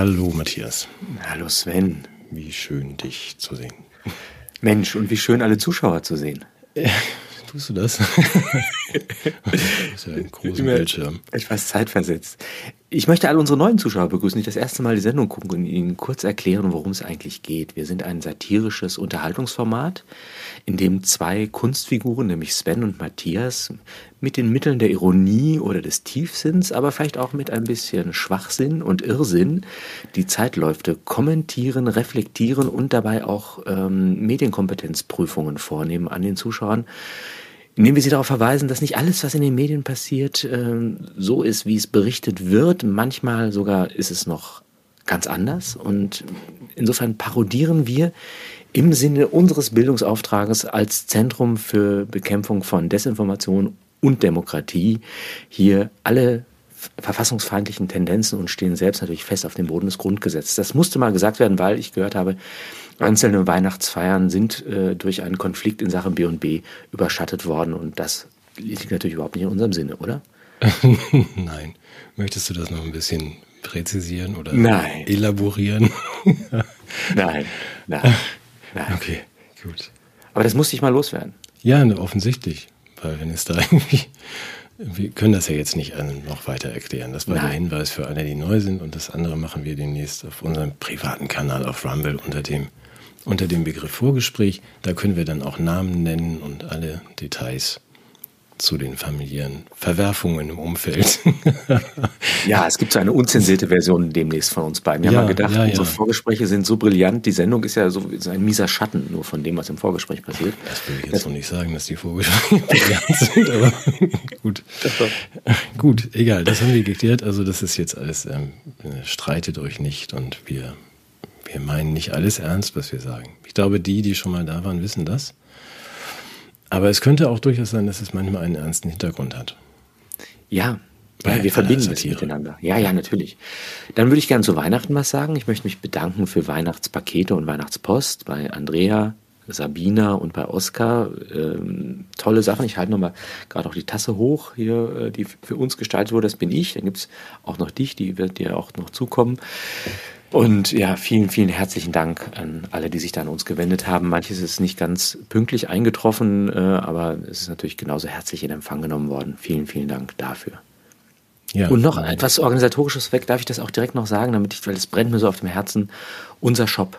Hallo Matthias. Hallo Sven. Wie schön, dich zu sehen. Mensch, und wie schön alle Zuschauer zu sehen. Tust du das? das ist ja ein großer Bildschirm. Etwas zeitversetzt. Ich möchte alle unsere neuen Zuschauer begrüßen, die das erste Mal die Sendung gucken und Ihnen kurz erklären, worum es eigentlich geht. Wir sind ein satirisches Unterhaltungsformat, in dem zwei Kunstfiguren, nämlich Sven und Matthias, mit den Mitteln der Ironie oder des Tiefsinns, aber vielleicht auch mit ein bisschen Schwachsinn und Irrsinn die Zeitläufe kommentieren, reflektieren und dabei auch ähm, Medienkompetenzprüfungen vornehmen an den Zuschauern indem wir sie darauf verweisen, dass nicht alles, was in den Medien passiert, ähm, so ist, wie es berichtet wird. Manchmal sogar ist es noch ganz anders. Und insofern parodieren wir im Sinne unseres Bildungsauftrages als Zentrum für Bekämpfung von Desinformation und Demokratie hier alle verfassungsfeindlichen Tendenzen und stehen selbst natürlich fest auf dem Boden des Grundgesetzes. Das musste mal gesagt werden, weil ich gehört habe, einzelne Weihnachtsfeiern sind äh, durch einen Konflikt in Sachen B&B überschattet worden und das liegt natürlich überhaupt nicht in unserem Sinne, oder? Nein. Möchtest du das noch ein bisschen präzisieren oder nein. elaborieren? nein, nein, nein. Okay, gut. Aber das musste ich mal loswerden. Ja, ne, offensichtlich. Weil wenn es da irgendwie wir können das ja jetzt nicht noch weiter erklären. Das war Nein. der Hinweis für alle, die neu sind. Und das andere machen wir demnächst auf unserem privaten Kanal auf Rumble unter dem, unter dem Begriff Vorgespräch. Da können wir dann auch Namen nennen und alle Details zu den familiären Verwerfungen im Umfeld. ja, es gibt so eine unzensierte Version demnächst von uns beiden. Wir ja, haben mal gedacht, ja, unsere Vorgespräche sind so brillant. Die Sendung ist ja so ist ein mieser Schatten nur von dem, was im Vorgespräch passiert. Das will ich jetzt noch nicht sagen, dass die Vorgespräche brillant sind, aber gut. Gut, egal, das haben wir geklärt. Also das ist jetzt alles, ähm, streitet euch nicht und wir, wir meinen nicht alles ernst, was wir sagen. Ich glaube, die, die schon mal da waren, wissen das. Aber es könnte auch durchaus sein, dass es manchmal einen ernsten Hintergrund hat. Ja, ja, wir verbinden es miteinander. Ja, ja, natürlich. Dann würde ich gerne zu Weihnachten was sagen. Ich möchte mich bedanken für Weihnachtspakete und Weihnachtspost bei Andrea, Sabina und bei Oskar. Ähm, tolle Sachen. Ich halte nochmal gerade auch die Tasse hoch, hier, äh, die für uns gestaltet wurde. Das bin ich. Dann gibt es auch noch dich, die wird dir auch noch zukommen. Und ja, vielen, vielen herzlichen Dank an alle, die sich da an uns gewendet haben. Manches ist nicht ganz pünktlich eingetroffen, äh, aber es ist natürlich genauso herzlich in Empfang genommen worden. Vielen, vielen Dank dafür. Ja, und noch nein. etwas Organisatorisches weg, darf ich das auch direkt noch sagen, damit ich, weil es brennt mir so auf dem Herzen. Unser Shop.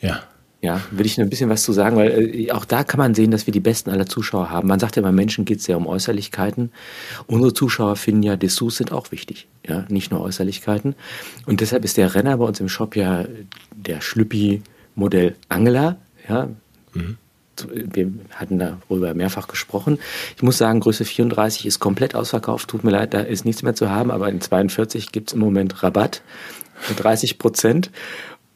Ja. Ja, will ich nur ein bisschen was zu sagen, weil äh, auch da kann man sehen, dass wir die besten aller Zuschauer haben. Man sagt ja, bei Menschen geht es ja um Äußerlichkeiten. Unsere Zuschauer finden ja, Dessous sind auch wichtig, ja, nicht nur Äußerlichkeiten. Und deshalb ist der Renner bei uns im Shop ja der Schlüppi-Modell Angela, ja. Mhm. Wir hatten darüber mehrfach gesprochen. Ich muss sagen, Größe 34 ist komplett ausverkauft. Tut mir leid, da ist nichts mehr zu haben, aber in 42 gibt es im Moment Rabatt. 30 Prozent.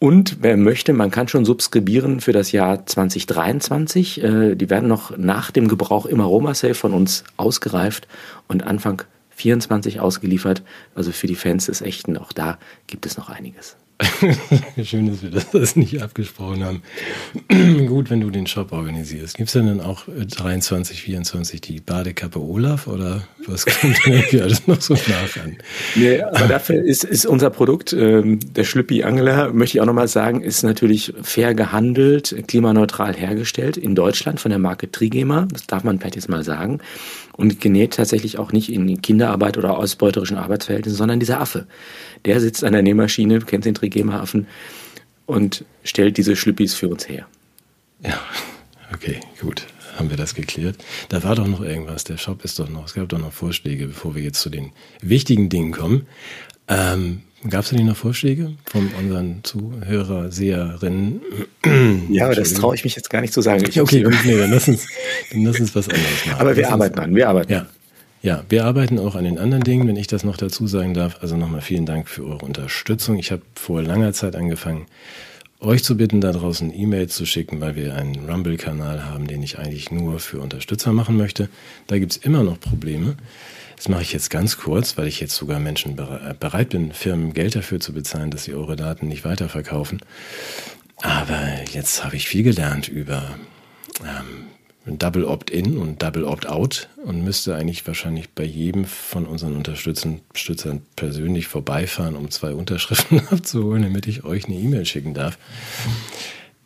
Und wer möchte, man kann schon subskribieren für das Jahr 2023. Äh, die werden noch nach dem Gebrauch im Aromasafe von uns ausgereift und Anfang 24 ausgeliefert. Also für die Fans des Echten, auch da gibt es noch einiges. Schön, dass wir das nicht abgesprochen haben. Gut, wenn du den Shop organisierst. Gibt es denn dann auch 23, äh, 24 die Badekappe Olaf oder was kommt denn irgendwie alles noch so nach an? Nee, aber dafür ist, ist unser Produkt, ähm, der Schlüppi Angler, möchte ich auch nochmal sagen, ist natürlich fair gehandelt, klimaneutral hergestellt in Deutschland von der Marke Trigema. Das darf man vielleicht jetzt mal sagen. Und genäht tatsächlich auch nicht in Kinderarbeit oder ausbeuterischen Arbeitsverhältnissen, sondern dieser Affe. Der sitzt an der Nähmaschine, du kennst den Trigema-Affen, und stellt diese Schlüppis für uns her. Ja, okay, gut. Haben wir das geklärt? Da war doch noch irgendwas. Der Shop ist doch noch. Es gab doch noch Vorschläge, bevor wir jetzt zu den wichtigen Dingen kommen. Ähm, Gab es denn noch Vorschläge von unseren Zuhörer, Seherinnen? Ja, aber das traue ich mich jetzt gar nicht zu sagen. Ich okay, gut, nee, dann lass, uns, dann lass uns was anderes machen. Aber wir lass arbeiten uns, an, wir arbeiten. Ja. Ja, wir arbeiten auch an den anderen Dingen, wenn ich das noch dazu sagen darf. Also nochmal vielen Dank für eure Unterstützung. Ich habe vor langer Zeit angefangen, euch zu bitten, da draußen E-Mails zu schicken, weil wir einen Rumble-Kanal haben, den ich eigentlich nur für Unterstützer machen möchte. Da gibt's immer noch Probleme. Das mache ich jetzt ganz kurz, weil ich jetzt sogar Menschen bereit bin, Firmen Geld dafür zu bezahlen, dass sie eure Daten nicht weiterverkaufen. Aber jetzt habe ich viel gelernt über ähm, Double Opt-in und Double Opt-out und müsste eigentlich wahrscheinlich bei jedem von unseren Unterstützern persönlich vorbeifahren, um zwei Unterschriften abzuholen, damit ich euch eine E-Mail schicken darf.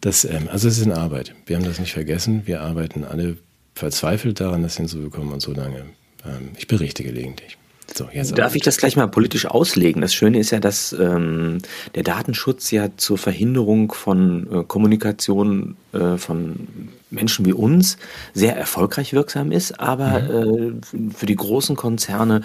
Das, ähm, also es ist eine Arbeit. Wir haben das nicht vergessen. Wir arbeiten alle verzweifelt daran, das hinzubekommen und so lange. Ähm, ich berichte gelegentlich. So, Darf ich das gleich mal politisch auslegen? Das Schöne ist ja, dass ähm, der Datenschutz ja zur Verhinderung von äh, Kommunikation äh, von Menschen wie uns sehr erfolgreich wirksam ist, aber mhm. äh, für die großen Konzerne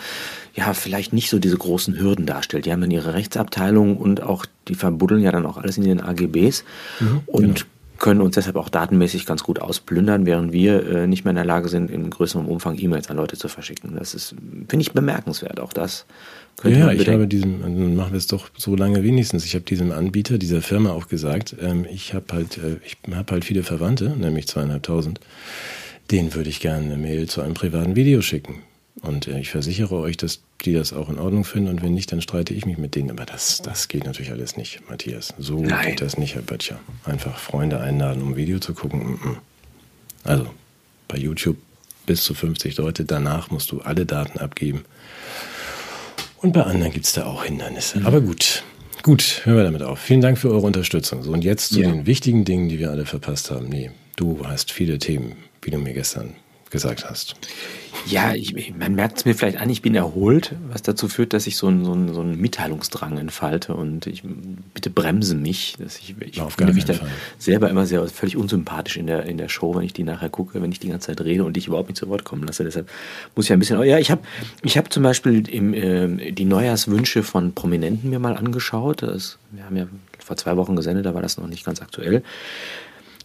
ja vielleicht nicht so diese großen Hürden darstellt. Die haben dann ihre Rechtsabteilung und auch die verbuddeln ja dann auch alles in den AGBs mhm, und genau können uns deshalb auch datenmäßig ganz gut ausplündern, während wir äh, nicht mehr in der Lage sind, in größerem Umfang E-Mails an Leute zu verschicken. Das ist, finde ich, bemerkenswert. Auch das könnte ja, ich habe diesem, dann machen wir es doch so lange wenigstens. Ich habe diesem Anbieter, dieser Firma auch gesagt, ähm, ich habe halt, äh, ich habe halt viele Verwandte, nämlich zweieinhalbtausend. Denen würde ich gerne eine Mail zu einem privaten Video schicken. Und äh, ich versichere euch, dass die das auch in Ordnung finden. Und wenn nicht, dann streite ich mich mit denen. Aber das, das geht natürlich alles nicht, Matthias. So Nein. geht das nicht, Herr Böttcher. Einfach Freunde einladen, um ein Video zu gucken. Also bei YouTube bis zu 50 Leute. Danach musst du alle Daten abgeben. Und bei anderen gibt es da auch Hindernisse. Mhm. Aber gut. Gut, hören wir damit auf. Vielen Dank für eure Unterstützung. So, und jetzt zu ja. den wichtigen Dingen, die wir alle verpasst haben. Nee, du hast viele Themen, wie du mir gestern gesagt hast. Ja, ich, man merkt es mir vielleicht an, ich bin erholt, was dazu führt, dass ich so einen, so einen, so einen Mitteilungsdrang entfalte und ich bitte bremse mich. Dass ich ich finde mich da selber immer sehr völlig unsympathisch in der, in der Show, wenn ich die nachher gucke, wenn ich die ganze Zeit rede und dich überhaupt nicht zu Wort kommen lasse. Deshalb muss ich ein bisschen. Oh ja, ich habe ich hab zum Beispiel im, äh, die Neujahrswünsche von Prominenten mir mal angeschaut. Das, wir haben ja vor zwei Wochen gesendet, da war das noch nicht ganz aktuell.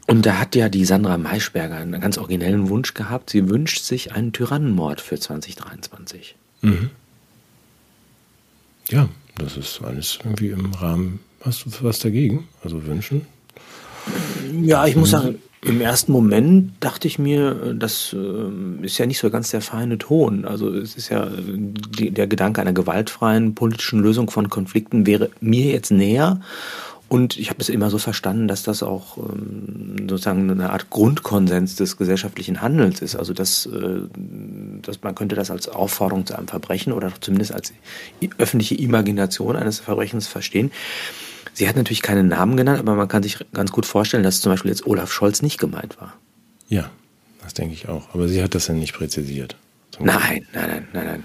Und da hat ja die Sandra Maischberger einen ganz originellen Wunsch gehabt. Sie wünscht sich einen Tyrannenmord für 2023. Mhm. Ja, das ist alles irgendwie im Rahmen. Hast du was dagegen? Also wünschen? Ja, ich muss sagen, im ersten Moment dachte ich mir, das äh, ist ja nicht so ganz der feine Ton. Also es ist ja die, der Gedanke einer gewaltfreien politischen Lösung von Konflikten wäre mir jetzt näher. Und ich habe es immer so verstanden, dass das auch ähm, sozusagen eine Art Grundkonsens des gesellschaftlichen Handelns ist. Also dass, äh, dass man könnte das als Aufforderung zu einem Verbrechen oder zumindest als öffentliche Imagination eines Verbrechens verstehen. Sie hat natürlich keinen Namen genannt, aber man kann sich ganz gut vorstellen, dass zum Beispiel jetzt Olaf Scholz nicht gemeint war. Ja, das denke ich auch. Aber sie hat das ja nicht präzisiert. Nein, nein, nein, nein, nein.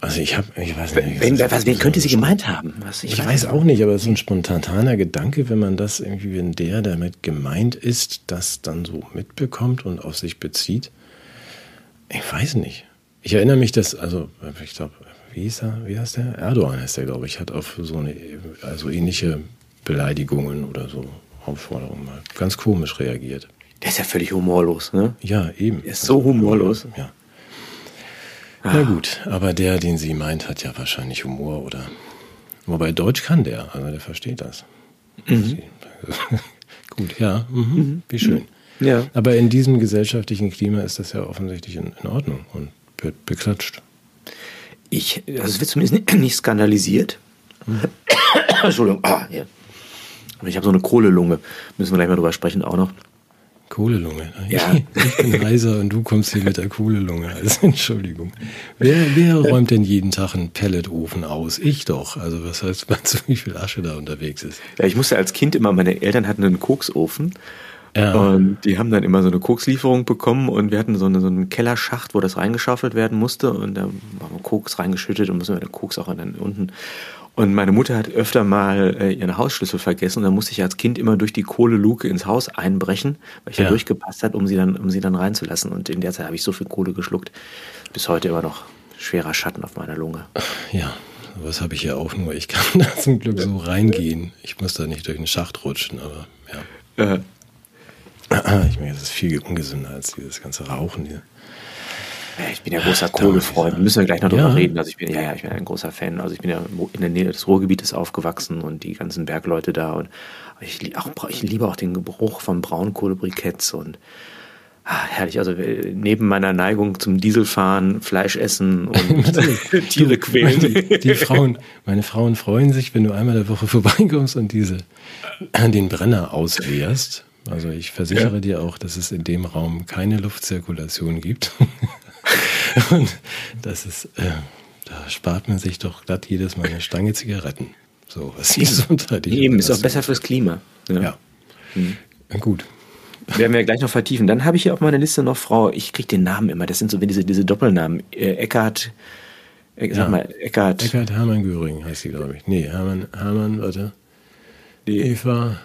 Also ich habe, ich weiß nicht. Wen, was, wen könnte sie gemeint haben? Was, ich, ich weiß, auch nicht, aber es ist ein spontaner Gedanke, wenn man das irgendwie, wenn der damit gemeint ist, das dann so mitbekommt und auf sich bezieht. Ich weiß nicht. Ich erinnere mich, dass, also ich glaube, wie ist er, wie heißt der? Erdogan ist der, glaube ich, hat auf so eine, also ähnliche Beleidigungen oder so Aufforderungen mal ganz komisch reagiert. Der ist ja völlig humorlos, ne? Ja, eben. Der ist so humorlos. Ja. Na gut, aber der, den sie meint, hat ja wahrscheinlich Humor oder. Wobei Deutsch kann der, also der versteht das. Mhm. gut, ja, mhm. Mhm. wie schön. Ja. Aber in diesem gesellschaftlichen Klima ist das ja offensichtlich in, in Ordnung und wird beklatscht. Ich, also es wird zumindest nicht, nicht skandalisiert. Mhm. Entschuldigung, ah, ja. Ich habe so eine Kohlelunge, müssen wir gleich mal drüber sprechen auch noch. Kohlelunge. Ja. Ich bin heiser und du kommst hier mit der Kohlelunge. Also Entschuldigung. Wer, wer räumt denn jeden Tag einen Pelletofen aus? Ich doch. Also was heißt, meinst du, wie viel Asche da unterwegs ist? Ja, ich musste als Kind immer, meine Eltern hatten einen Koksofen. Ja. Und die haben dann immer so eine Kokslieferung bekommen und wir hatten so, eine, so einen Kellerschacht, wo das reingeschaufelt werden musste und da haben wir Koks reingeschüttet und müssen wir den Koks auch dann unten und meine Mutter hat öfter mal äh, ihren Hausschlüssel vergessen und dann musste ich als Kind immer durch die Kohleluke ins Haus einbrechen, weil ich ja. da durchgepasst hat, um sie dann, um sie dann reinzulassen. Und in der Zeit habe ich so viel Kohle geschluckt. Bis heute immer noch schwerer Schatten auf meiner Lunge. Ja, was habe ich ja auch nur. Ich kann da zum Glück so reingehen. Ich muss da nicht durch den Schacht rutschen, aber ja. Äh. Ich meine, das ist viel ungesünder als dieses ganze Rauchen hier. Ich bin ja großer Kohlefreund. Müssen wir gleich noch drüber reden. Also ich bin ja, ja, ich bin ein großer Fan. Also ich bin ja in der Nähe des Ruhrgebietes aufgewachsen und die ganzen Bergleute da und ich, auch, ich liebe auch den Geruch von Braunkohlebriketts und ah, herrlich. Also äh, neben meiner Neigung zum Dieselfahren, Fleisch essen und Tiere quälen. Die, die, Frauen, meine Frauen freuen sich, wenn du einmal der Woche vorbeikommst und diese den Brenner ausleerst Also ich versichere ja. dir auch, dass es in dem Raum keine Luftzirkulation gibt. Und das ist, äh, da spart man sich doch glatt jedes Mal eine Stange Zigaretten. So, was die Gesundheit. Eben, ist auch besser fürs Klima. Ja. ja. Mhm. Gut. Werden wir gleich noch vertiefen. Dann habe ich hier auf meiner Liste noch Frau, ich kriege den Namen immer, das sind so diese, diese Doppelnamen. Äh, Eckart, äh, sag ja. mal, Eckart. Eckart Hermann Göring heißt sie, glaube ich. Nee, Hermann, Hermann, warte. Die Eva,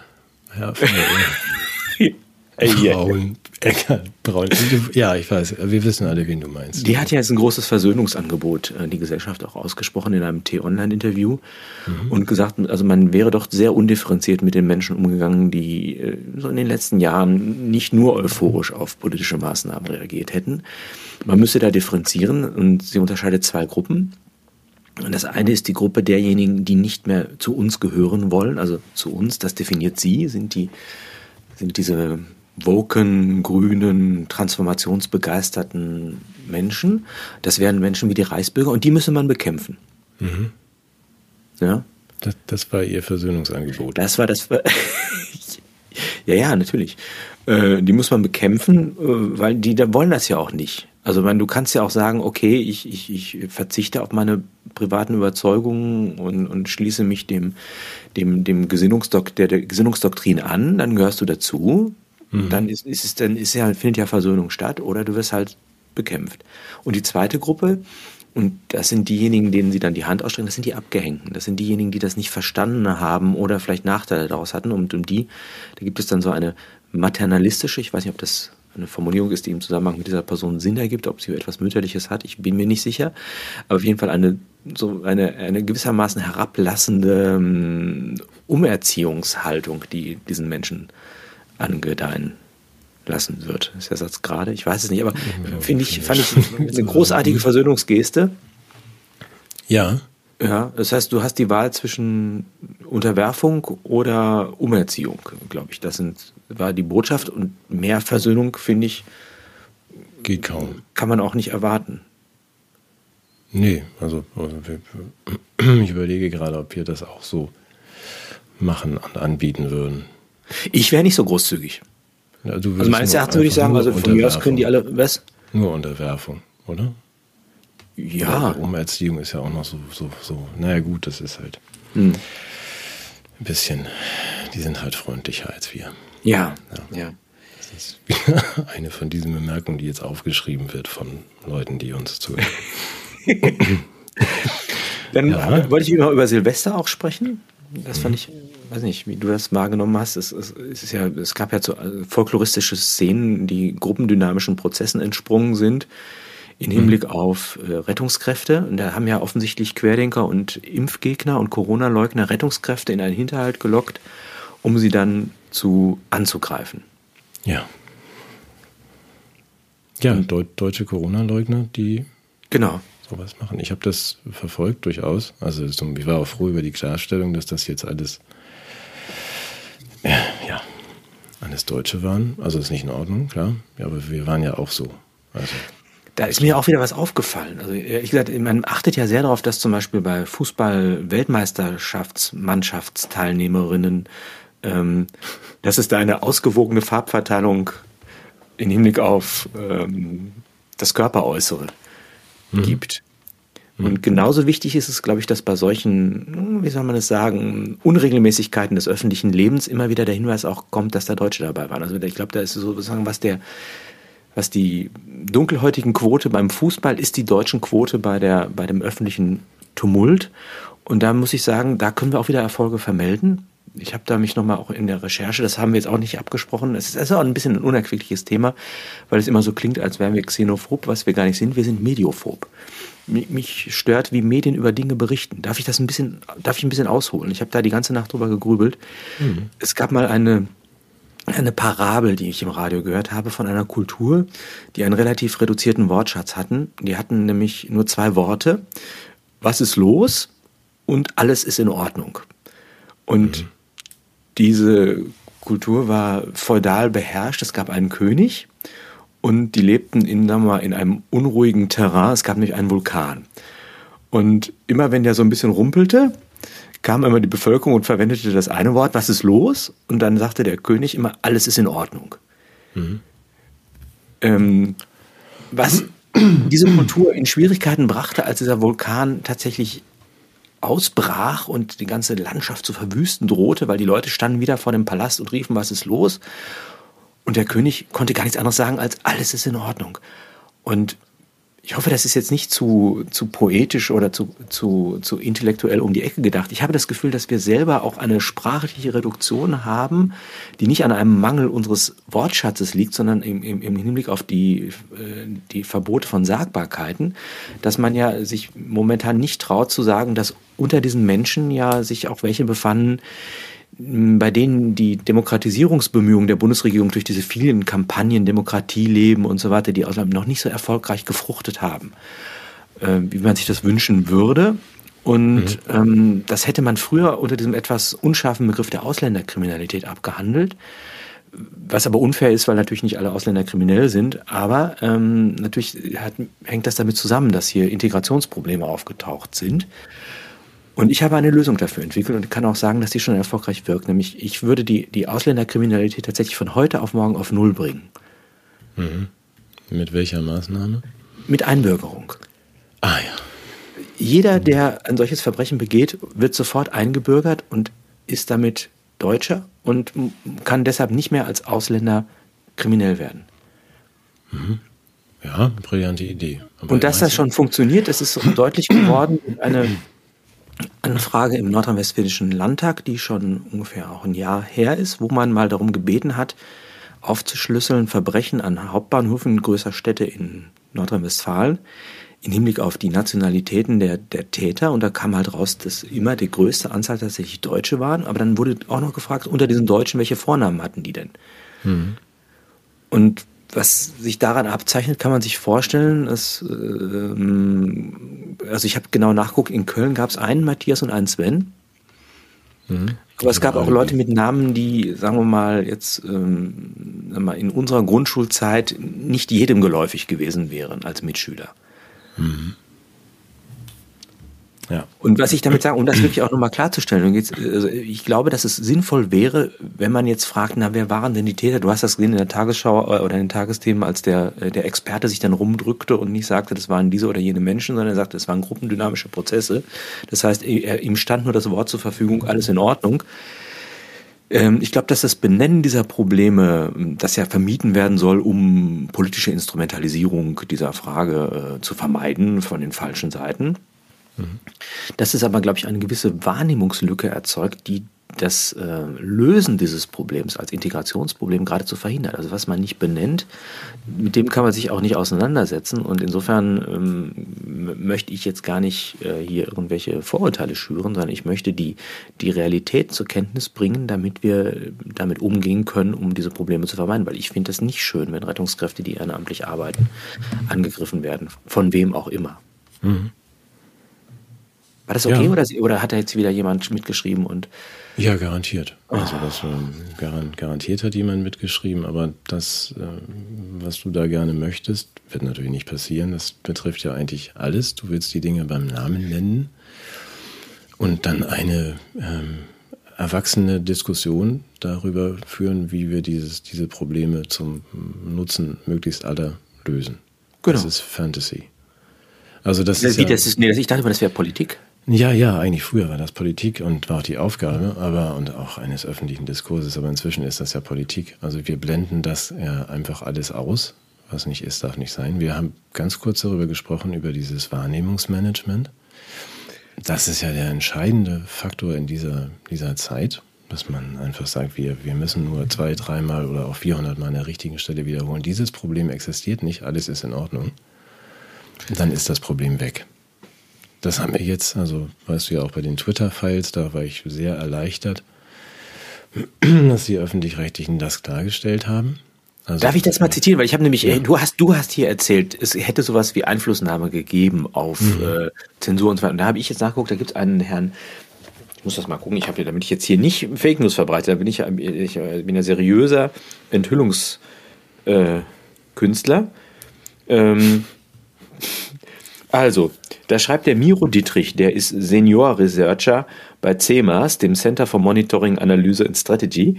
Herr, Braun, Eckert, Braun. Ja, ich weiß, wir wissen alle, wen du meinst. Die hat ja jetzt ein großes Versöhnungsangebot, äh, die Gesellschaft auch ausgesprochen in einem T-Online-Interview mhm. und gesagt, also man wäre doch sehr undifferenziert mit den Menschen umgegangen, die äh, so in den letzten Jahren nicht nur euphorisch auf politische Maßnahmen reagiert hätten. Man müsste da differenzieren und sie unterscheidet zwei Gruppen. Und das eine ist die Gruppe derjenigen, die nicht mehr zu uns gehören wollen, also zu uns, das definiert sie, sind die, sind diese woken, grünen, transformationsbegeisterten Menschen. Das wären Menschen wie die Reichsbürger und die müsse man bekämpfen. Mhm. Ja? Das, das, war ihr Versöhnungsangebot. Das war das. ja, ja, natürlich. Äh, die muss man bekämpfen, äh, weil die da wollen das ja auch nicht. Also man, du kannst ja auch sagen, okay, ich, ich, ich verzichte auf meine privaten Überzeugungen und, und schließe mich dem, dem, dem Gesinnungsdok der, der Gesinnungsdoktrin an, dann gehörst du dazu. Mhm. Dann ist, ist es, dann ist ja, findet ja Versöhnung statt oder du wirst halt bekämpft. Und die zweite Gruppe, und das sind diejenigen, denen sie dann die Hand ausstrecken, das sind die Abgehängten. Das sind diejenigen, die das nicht verstanden haben oder vielleicht Nachteile daraus hatten. Und um die, da gibt es dann so eine maternalistische, ich weiß nicht, ob das eine Formulierung ist, die im Zusammenhang mit dieser Person Sinn ergibt, ob sie etwas Mütterliches hat, ich bin mir nicht sicher. Aber auf jeden Fall eine, so eine, eine gewissermaßen herablassende um, Umerziehungshaltung, die diesen Menschen angedeihen lassen wird. Ist der Satz gerade? Ich weiß es nicht, aber ja, finde ich, fand ich eine großartige Versöhnungsgeste. Ja. Ja, das heißt, du hast die Wahl zwischen Unterwerfung oder Umerziehung, glaube ich. Das sind, war die Botschaft und mehr Versöhnung, finde ich, geht kaum. Kann man auch nicht erwarten. Nee, also ich überlege gerade, ob wir das auch so machen und anbieten würden. Ich wäre nicht so großzügig. Ja, also meines Erachtens würde ich sagen, also von mir aus können die alle, was? Nur Unterwerfung, oder? Ja. Die Umerziehung ist ja auch noch so, so, so. Naja, gut, das ist halt hm. ein bisschen, die sind halt freundlicher als wir. Ja, ja. ja. Das ist eine von diesen Bemerkungen, die jetzt aufgeschrieben wird von Leuten, die uns zuhören. Dann ja. wollte ich noch über Silvester auch sprechen. Das fand ich weiß nicht, wie du das wahrgenommen hast. Es, es, es, ist ja, es gab ja so äh, folkloristische Szenen, die gruppendynamischen Prozessen entsprungen sind in Hinblick mhm. auf äh, Rettungskräfte. Und da haben ja offensichtlich Querdenker und Impfgegner und Corona-Leugner Rettungskräfte in einen Hinterhalt gelockt, um sie dann zu anzugreifen. Ja. Ja, Deu deutsche Corona-Leugner, die genau. sowas machen. Ich habe das verfolgt durchaus. Also ich war auch froh über die Klarstellung, dass das jetzt alles ja, alles Deutsche waren. Also ist nicht in Ordnung, klar. Ja, aber wir waren ja auch so. Also. Da ist mir auch wieder was aufgefallen. Also ich gesagt, man achtet ja sehr darauf, dass zum Beispiel bei Fußball-Weltmeisterschafts-Mannschaftsteilnehmerinnen, ähm, dass es da eine ausgewogene Farbverteilung im Hinblick auf ähm, das Körperäußere mhm. gibt. Und mhm. genauso wichtig ist es, glaube ich, dass bei solchen, wie soll man es sagen, Unregelmäßigkeiten des öffentlichen Lebens immer wieder der Hinweis auch kommt, dass da Deutsche dabei waren. Also ich glaube, da ist sozusagen, was der, was die dunkelhäutigen Quote beim Fußball ist, die deutschen Quote bei der, bei dem öffentlichen Tumult. Und da muss ich sagen, da können wir auch wieder Erfolge vermelden. Ich habe da mich nochmal auch in der Recherche, das haben wir jetzt auch nicht abgesprochen. Es ist auch ein bisschen ein unerquickliches Thema, weil es immer so klingt, als wären wir xenophob, was wir gar nicht sind. Wir sind mediophob mich stört, wie Medien über Dinge berichten. Darf ich das ein bisschen, darf ich ein bisschen ausholen? Ich habe da die ganze Nacht drüber gegrübelt. Mhm. Es gab mal eine, eine Parabel, die ich im Radio gehört habe, von einer Kultur, die einen relativ reduzierten Wortschatz hatten. Die hatten nämlich nur zwei Worte. Was ist los? Und alles ist in Ordnung. Und mhm. diese Kultur war feudal beherrscht. Es gab einen König und die lebten in, sagen mal, in einem unruhigen Terrain. Es gab nämlich einen Vulkan. Und immer wenn der so ein bisschen rumpelte, kam immer die Bevölkerung und verwendete das eine Wort, was ist los? Und dann sagte der König immer, alles ist in Ordnung. Mhm. Ähm, was diese Kultur in Schwierigkeiten brachte, als dieser Vulkan tatsächlich ausbrach und die ganze Landschaft zu verwüsten drohte, weil die Leute standen wieder vor dem Palast und riefen, was ist los? Und der König konnte gar nichts anderes sagen als alles ist in Ordnung. Und ich hoffe, das ist jetzt nicht zu, zu poetisch oder zu, zu, zu intellektuell um die Ecke gedacht. Ich habe das Gefühl, dass wir selber auch eine sprachliche Reduktion haben, die nicht an einem Mangel unseres Wortschatzes liegt, sondern im, im, im Hinblick auf die, äh, die Verbote von Sagbarkeiten, dass man ja sich momentan nicht traut zu sagen, dass unter diesen Menschen ja sich auch welche befanden, bei denen die Demokratisierungsbemühungen der Bundesregierung durch diese vielen Kampagnen Demokratie leben und so weiter, die noch nicht so erfolgreich gefruchtet haben, äh, wie man sich das wünschen würde. Und mhm. ähm, das hätte man früher unter diesem etwas unscharfen Begriff der Ausländerkriminalität abgehandelt. Was aber unfair ist, weil natürlich nicht alle Ausländer kriminell sind. Aber ähm, natürlich hat, hängt das damit zusammen, dass hier Integrationsprobleme aufgetaucht sind. Und ich habe eine Lösung dafür entwickelt und kann auch sagen, dass die schon erfolgreich wirkt. Nämlich, ich würde die, die Ausländerkriminalität tatsächlich von heute auf morgen auf Null bringen. Mhm. Mit welcher Maßnahme? Mit Einbürgerung. Ah ja. Jeder, der ein solches Verbrechen begeht, wird sofort eingebürgert und ist damit Deutscher und kann deshalb nicht mehr als Ausländer kriminell werden. Mhm. Ja, brillante Idee. Aber und dass das schon funktioniert, das ist deutlich geworden. Eine Anfrage im nordrhein-westfälischen Landtag, die schon ungefähr auch ein Jahr her ist, wo man mal darum gebeten hat, aufzuschlüsseln Verbrechen an Hauptbahnhöfen größer Städte in Nordrhein-Westfalen im Hinblick auf die Nationalitäten der, der Täter. Und da kam halt raus, dass immer die größte Anzahl tatsächlich Deutsche waren. Aber dann wurde auch noch gefragt, unter diesen Deutschen, welche Vornamen hatten die denn? Mhm. Und was sich daran abzeichnet, kann man sich vorstellen, dass, ähm, also ich habe genau nachguckt, in Köln gab es einen Matthias und einen Sven. Mhm. Aber es gab auch Leute mit Namen, die, sagen wir mal, jetzt ähm, in unserer Grundschulzeit nicht jedem geläufig gewesen wären als Mitschüler. Mhm. Ja. Und was ich damit sage, um das wirklich auch nochmal klarzustellen, also ich glaube, dass es sinnvoll wäre, wenn man jetzt fragt, na, wer waren denn die Täter? Du hast das gesehen in der Tagesschau äh, oder in den Tagesthemen, als der, äh, der Experte sich dann rumdrückte und nicht sagte, das waren diese oder jene Menschen, sondern er sagte, es waren gruppendynamische Prozesse. Das heißt, ihm stand nur das Wort zur Verfügung, alles in Ordnung. Ähm, ich glaube, dass das Benennen dieser Probleme, das ja vermieden werden soll, um politische Instrumentalisierung dieser Frage äh, zu vermeiden von den falschen Seiten, das ist aber, glaube ich, eine gewisse Wahrnehmungslücke erzeugt, die das äh, Lösen dieses Problems als Integrationsproblem geradezu verhindert. Also was man nicht benennt, mit dem kann man sich auch nicht auseinandersetzen. Und insofern ähm, möchte ich jetzt gar nicht äh, hier irgendwelche Vorurteile schüren, sondern ich möchte die, die Realität zur Kenntnis bringen, damit wir damit umgehen können, um diese Probleme zu vermeiden. Weil ich finde das nicht schön, wenn Rettungskräfte, die ehrenamtlich arbeiten, angegriffen werden. Von wem auch immer. Mhm. War das okay ja. oder, oder hat da jetzt wieder jemand mitgeschrieben und ja, garantiert. Also das ähm, garantiert hat jemand mitgeschrieben, aber das, äh, was du da gerne möchtest, wird natürlich nicht passieren. Das betrifft ja eigentlich alles. Du willst die Dinge beim Namen nennen und dann eine ähm, erwachsene Diskussion darüber führen, wie wir dieses, diese Probleme zum Nutzen möglichst aller lösen. Genau. Das ist Fantasy. Also das, das ist, ja, das ist nee, ich dachte, das wäre Politik. Ja, ja, eigentlich früher war das Politik und war auch die Aufgabe, aber und auch eines öffentlichen Diskurses, aber inzwischen ist das ja Politik. Also wir blenden das ja einfach alles aus, was nicht ist, darf nicht sein. Wir haben ganz kurz darüber gesprochen, über dieses Wahrnehmungsmanagement. Das ist ja der entscheidende Faktor in dieser, dieser Zeit, dass man einfach sagt, wir, wir müssen nur zwei, dreimal oder auch 400 Mal an der richtigen Stelle wiederholen. Dieses Problem existiert nicht, alles ist in Ordnung. Dann ist das Problem weg. Das haben wir jetzt, also weißt du ja auch bei den Twitter-Files, da war ich sehr erleichtert, dass die öffentlich-rechtlichen das klargestellt haben. Also, Darf ich das mal zitieren? Weil ich habe nämlich, ja. du hast, du hast hier erzählt, es hätte sowas wie Einflussnahme gegeben auf mhm. äh, Zensur und so weiter. Und da habe ich jetzt nachgeguckt, da gibt es einen Herrn, ich muss das mal gucken, ich habe damit ich jetzt hier nicht Fake News verbreite, da bin ich, ich bin ja seriöser Enthüllungskünstler. Äh, ähm, Also, da schreibt der Miro Dietrich, der ist Senior Researcher bei CEMAS, dem Center for Monitoring, Analyse and Strategy.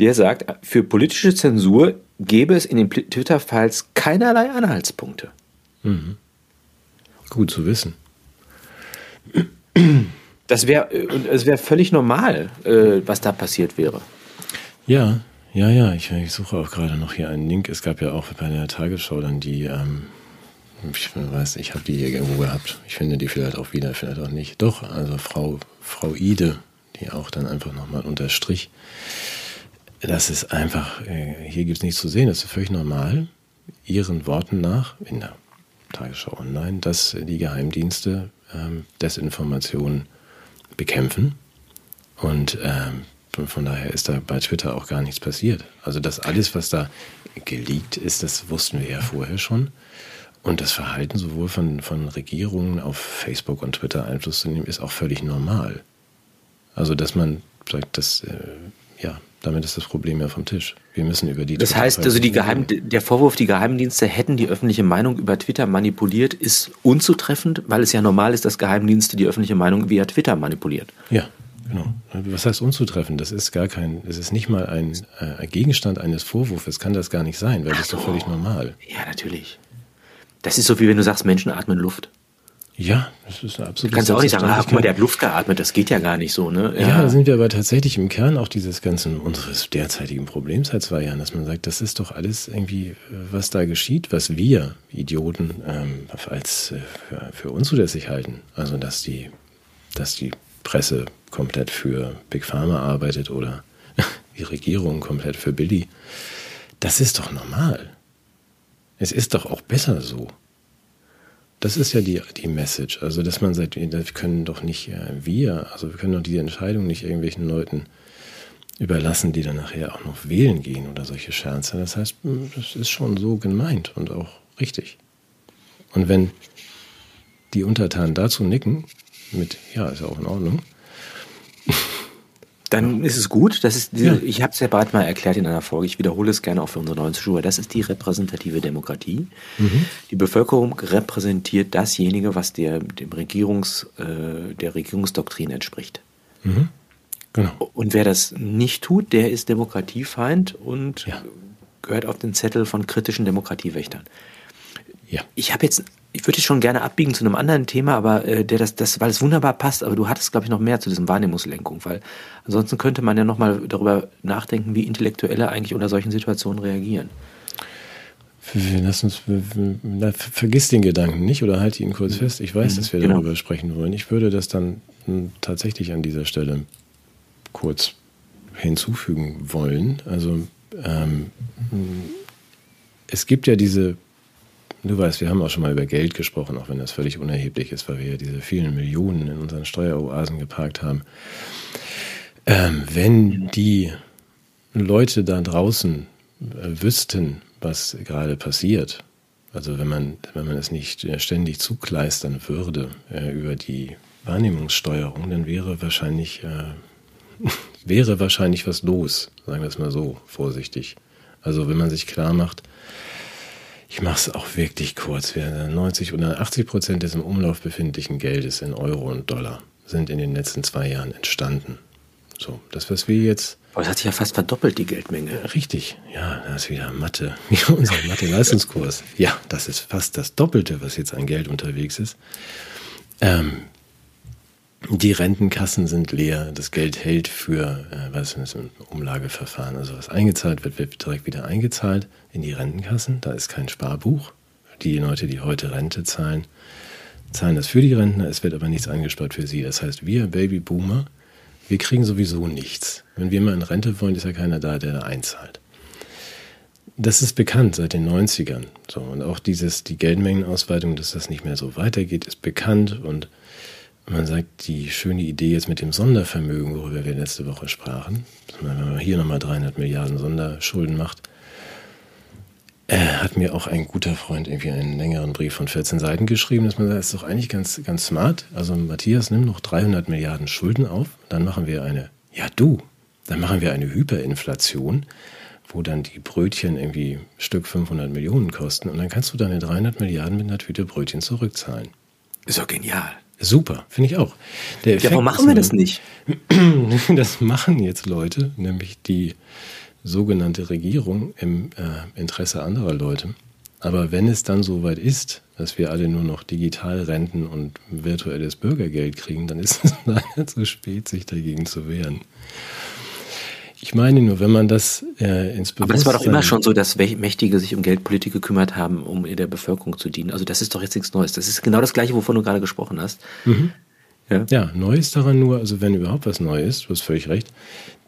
Der sagt, für politische Zensur gäbe es in den Twitter-Files keinerlei Anhaltspunkte. Mhm. Gut zu wissen. Das wäre es wäre völlig normal, äh, was da passiert wäre. Ja, ja, ja. Ich, ich suche auch gerade noch hier einen Link. Es gab ja auch bei der Tagesschau dann die, ähm, ich weiß, ich habe die hier irgendwo gehabt. Ich finde die vielleicht auch wieder, vielleicht auch nicht. Doch, also Frau, Frau Ide, die auch dann einfach nochmal unterstrich. Das ist einfach, äh, hier gibt es nichts zu sehen. Das ist völlig normal, ihren Worten nach, in der Tagesschau Online, dass die Geheimdienste ähm, Desinformation bekämpfen. Und ähm, von daher ist da bei Twitter auch gar nichts passiert. Also das alles, was da geleakt ist, das wussten wir ja vorher schon. Und das Verhalten sowohl von, von Regierungen auf Facebook und Twitter Einfluss zu nehmen, ist auch völlig normal. Also dass man sagt, dass äh, ja, damit ist das Problem ja vom Tisch. Wir müssen über die. Das heißt also, die Geheim der Vorwurf, die Geheimdienste hätten die öffentliche Meinung über Twitter manipuliert, ist unzutreffend, weil es ja normal ist, dass Geheimdienste die öffentliche Meinung via Twitter manipuliert. Ja, genau. Was heißt unzutreffend? Das ist gar kein, es ist nicht mal ein, äh, Gegenstand eines Vorwurfs. Kann das gar nicht sein, weil Ach das ist doch völlig normal. Ja, natürlich. Das ist so wie wenn du sagst, Menschen atmen Luft. Ja, das ist eine absolute Du kannst auch nicht sagen, ah, guck mal, der hat Luft geatmet, das geht ja gar nicht so, ne? Ja, ja da sind wir aber tatsächlich im Kern auch dieses ganzen, unseres derzeitigen Problems seit zwei Jahren, dass man sagt, das ist doch alles irgendwie, was da geschieht, was wir Idioten ähm, als äh, für, für unzulässig halten. Also, dass die, dass die Presse komplett für Big Pharma arbeitet oder die Regierung komplett für Billy. Das ist doch normal. Es ist doch auch besser so. Das ist ja die, die Message. Also, dass man sagt, wir können doch nicht äh, wir, also wir können doch diese Entscheidung nicht irgendwelchen Leuten überlassen, die dann nachher auch noch wählen gehen oder solche Scherze. Das heißt, hm, das ist schon so gemeint und auch richtig. Und wenn die Untertanen dazu nicken, mit, ja, ist ja auch in Ordnung, dann ist es gut. Das ist diese, ja. Ich habe es ja bereits mal erklärt in einer Folge. Ich wiederhole es gerne auch für unsere neuen Zuschauer. Das ist die repräsentative Demokratie. Mhm. Die Bevölkerung repräsentiert dasjenige, was der, dem Regierungs, äh, der Regierungsdoktrin entspricht. Mhm. Genau. Und wer das nicht tut, der ist Demokratiefeind und ja. gehört auf den Zettel von kritischen Demokratiewächtern. Ja. Ich habe jetzt ich würde schon gerne abbiegen zu einem anderen Thema, aber äh, der das, das, weil es wunderbar passt, aber du hattest, glaube ich, noch mehr zu diesem Wahrnehmungslenkung, weil ansonsten könnte man ja nochmal darüber nachdenken, wie Intellektuelle eigentlich unter solchen Situationen reagieren. Lass uns, vergiss den Gedanken nicht oder halte ihn kurz fest. Ich weiß, mhm, dass wir genau. darüber sprechen wollen. Ich würde das dann hm, tatsächlich an dieser Stelle kurz hinzufügen wollen. Also ähm, es gibt ja diese Du weißt, wir haben auch schon mal über Geld gesprochen, auch wenn das völlig unerheblich ist, weil wir ja diese vielen Millionen in unseren Steueroasen geparkt haben. Ähm, wenn die Leute da draußen äh, wüssten, was gerade passiert, also wenn man, wenn man es nicht ständig zukleistern würde äh, über die Wahrnehmungssteuerung, dann wäre wahrscheinlich, äh, wäre wahrscheinlich was los, sagen wir es mal so vorsichtig. Also wenn man sich klar macht, ich mache es auch wirklich kurz. 90 oder 80 Prozent des im Umlauf befindlichen Geldes in Euro und Dollar sind in den letzten zwei Jahren entstanden. So, das, was wir jetzt. Aber es hat sich ja fast verdoppelt, die Geldmenge. Richtig, ja, das ist wieder Mathe, unser Mathe-Leistungskurs. ja, das ist fast das Doppelte, was jetzt an Geld unterwegs ist. Ähm, die Rentenkassen sind leer, das Geld hält für, äh, was ist ein Umlageverfahren, also was eingezahlt wird, wird direkt wieder eingezahlt in die Rentenkassen. Da ist kein Sparbuch. Die Leute, die heute Rente zahlen, zahlen das für die Rentner, es wird aber nichts angespart für sie. Das heißt, wir Babyboomer, wir kriegen sowieso nichts. Wenn wir mal in Rente wollen, ist ja keiner da, der da einzahlt. Das ist bekannt seit den 90ern. So, und auch dieses, die Geldmengenausweitung, dass das nicht mehr so weitergeht, ist bekannt und man sagt, die schöne Idee jetzt mit dem Sondervermögen, worüber wir letzte Woche sprachen, wenn man hier nochmal 300 Milliarden Sonderschulden macht, äh, hat mir auch ein guter Freund irgendwie einen längeren Brief von 14 Seiten geschrieben, dass man sagt, das ist doch eigentlich ganz, ganz smart. Also Matthias, nimm noch 300 Milliarden Schulden auf, dann machen wir eine, ja du, dann machen wir eine Hyperinflation, wo dann die Brötchen irgendwie Stück 500 Millionen kosten und dann kannst du deine 300 Milliarden mit einer Tüte Brötchen zurückzahlen. Ist doch genial. Super, finde ich auch. ja, warum machen wir das nicht? Das machen jetzt Leute, nämlich die sogenannte Regierung im äh, Interesse anderer Leute. Aber wenn es dann soweit ist, dass wir alle nur noch digital Renten und virtuelles Bürgergeld kriegen, dann ist es leider zu spät, sich dagegen zu wehren. Ich meine nur, wenn man das äh, ins Bewusstsein... Aber das war doch immer schon so, dass Mächtige sich um Geldpolitik gekümmert haben, um der Bevölkerung zu dienen. Also das ist doch jetzt nichts Neues. Das ist genau das Gleiche, wovon du gerade gesprochen hast. Mhm. Ja. ja, neu ist daran nur, also wenn überhaupt was neu ist, du hast völlig recht,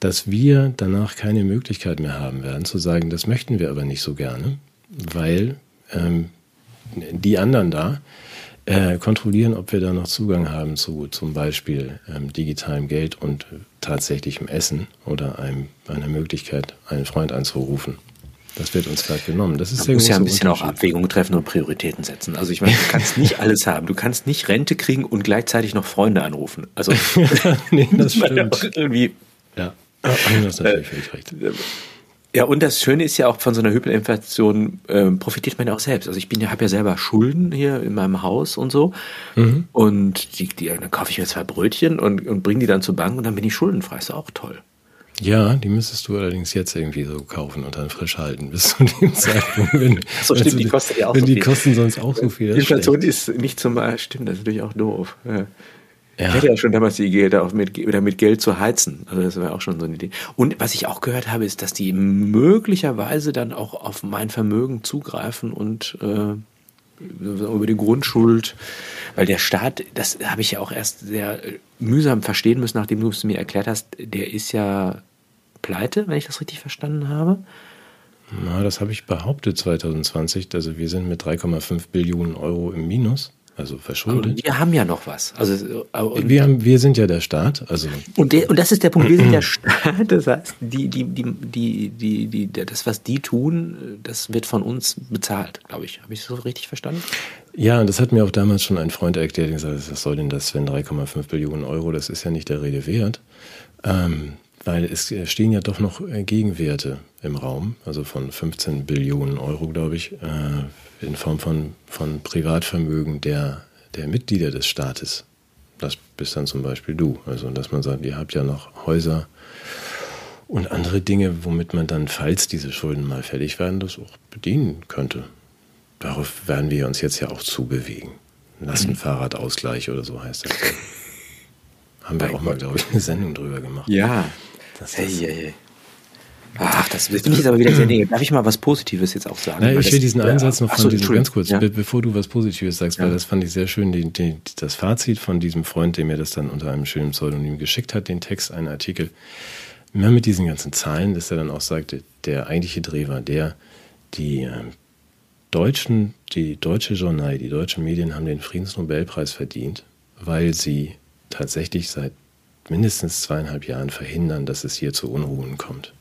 dass wir danach keine Möglichkeit mehr haben werden, zu sagen, das möchten wir aber nicht so gerne, weil ähm, die anderen da äh, kontrollieren, ob wir da noch Zugang haben zu zum Beispiel ähm, digitalem Geld und tatsächlichem Essen oder einem, einer Möglichkeit, einen Freund anzurufen. Das wird uns gerade genommen. Das ist Man muss ja ein bisschen auch Abwägungen treffen und Prioritäten setzen. Also ich meine, du kannst nicht alles haben. Du kannst nicht Rente kriegen und gleichzeitig noch Freunde anrufen. Also nee, das stimmt. irgendwie. Ja, du hast natürlich völlig recht. Ja, und das Schöne ist ja auch von so einer Hyperinflation äh, profitiert man ja auch selbst. Also ich bin ja, habe ja selber Schulden hier in meinem Haus und so. Mhm. Und die, die, dann kaufe ich mir zwei Brötchen und, und bringe die dann zur Bank und dann bin ich schuldenfrei. Ist auch toll. Ja, die müsstest du allerdings jetzt irgendwie so kaufen und dann frisch halten bis zu dem Zeitpunkt. Wenn, so stimmt, also die kosten ja auch wenn so die kosten sonst auch so viel. Die Inflation ist nicht zum Stimmt, das ist natürlich auch doof. Ja. Ja. Ich hatte ja schon damals die Idee, da mit, oder mit Geld zu heizen. Also das war auch schon so eine Idee. Und was ich auch gehört habe, ist, dass die möglicherweise dann auch auf mein Vermögen zugreifen und äh, über die Grundschuld, weil der Staat, das habe ich ja auch erst sehr mühsam verstehen müssen, nachdem du es mir erklärt hast, der ist ja pleite, wenn ich das richtig verstanden habe. Na, das habe ich behauptet 2020. Also wir sind mit 3,5 Billionen Euro im Minus also verschuldet. Aber wir haben ja noch was. Also, äh, wir, haben, wir sind ja der Staat. Also und, der, und das ist der Punkt, wir sind der Staat. Das heißt, die, die, die, die, die, die, das, was die tun, das wird von uns bezahlt, glaube ich. Habe ich das so richtig verstanden? Ja, und das hat mir auch damals schon ein Freund erklärt, der gesagt was soll denn das, wenn 3,5 Billionen Euro, das ist ja nicht der Rede wert. Ähm, weil es stehen ja doch noch äh, Gegenwerte im Raum, also von 15 Billionen Euro, glaube ich, äh, in Form von, von Privatvermögen der, der Mitglieder des Staates. Das bist dann zum Beispiel du. Also, dass man sagt, ihr habt ja noch Häuser und andere Dinge, womit man dann, falls diese Schulden mal fällig werden, das auch bedienen könnte. Darauf werden wir uns jetzt ja auch zubewegen. Lastenfahrradausgleich oder so heißt das. Haben wir auch mal, glaube ich, eine Sendung drüber gemacht. Ja. Das ist, hey, hey, hey. Ach, das finde ich jetzt aber wieder sehr negativ. Darf ich mal was Positives jetzt auch sagen? Ja, ich will diesen Einsatz noch von so, diesem, ganz kurz, ja. bevor du was Positives sagst, weil das fand ich sehr schön, die, die, das Fazit von diesem Freund, der mir das dann unter einem schönen Pseudonym geschickt hat, den Text, einen Artikel. Immer mit diesen ganzen Zahlen, dass er dann auch sagte, der eigentliche Dreh war der, die äh, Deutschen, die deutsche Journal, die deutschen Medien haben den Friedensnobelpreis verdient, weil sie tatsächlich seit mindestens zweieinhalb Jahren verhindern, dass es hier zu Unruhen kommt.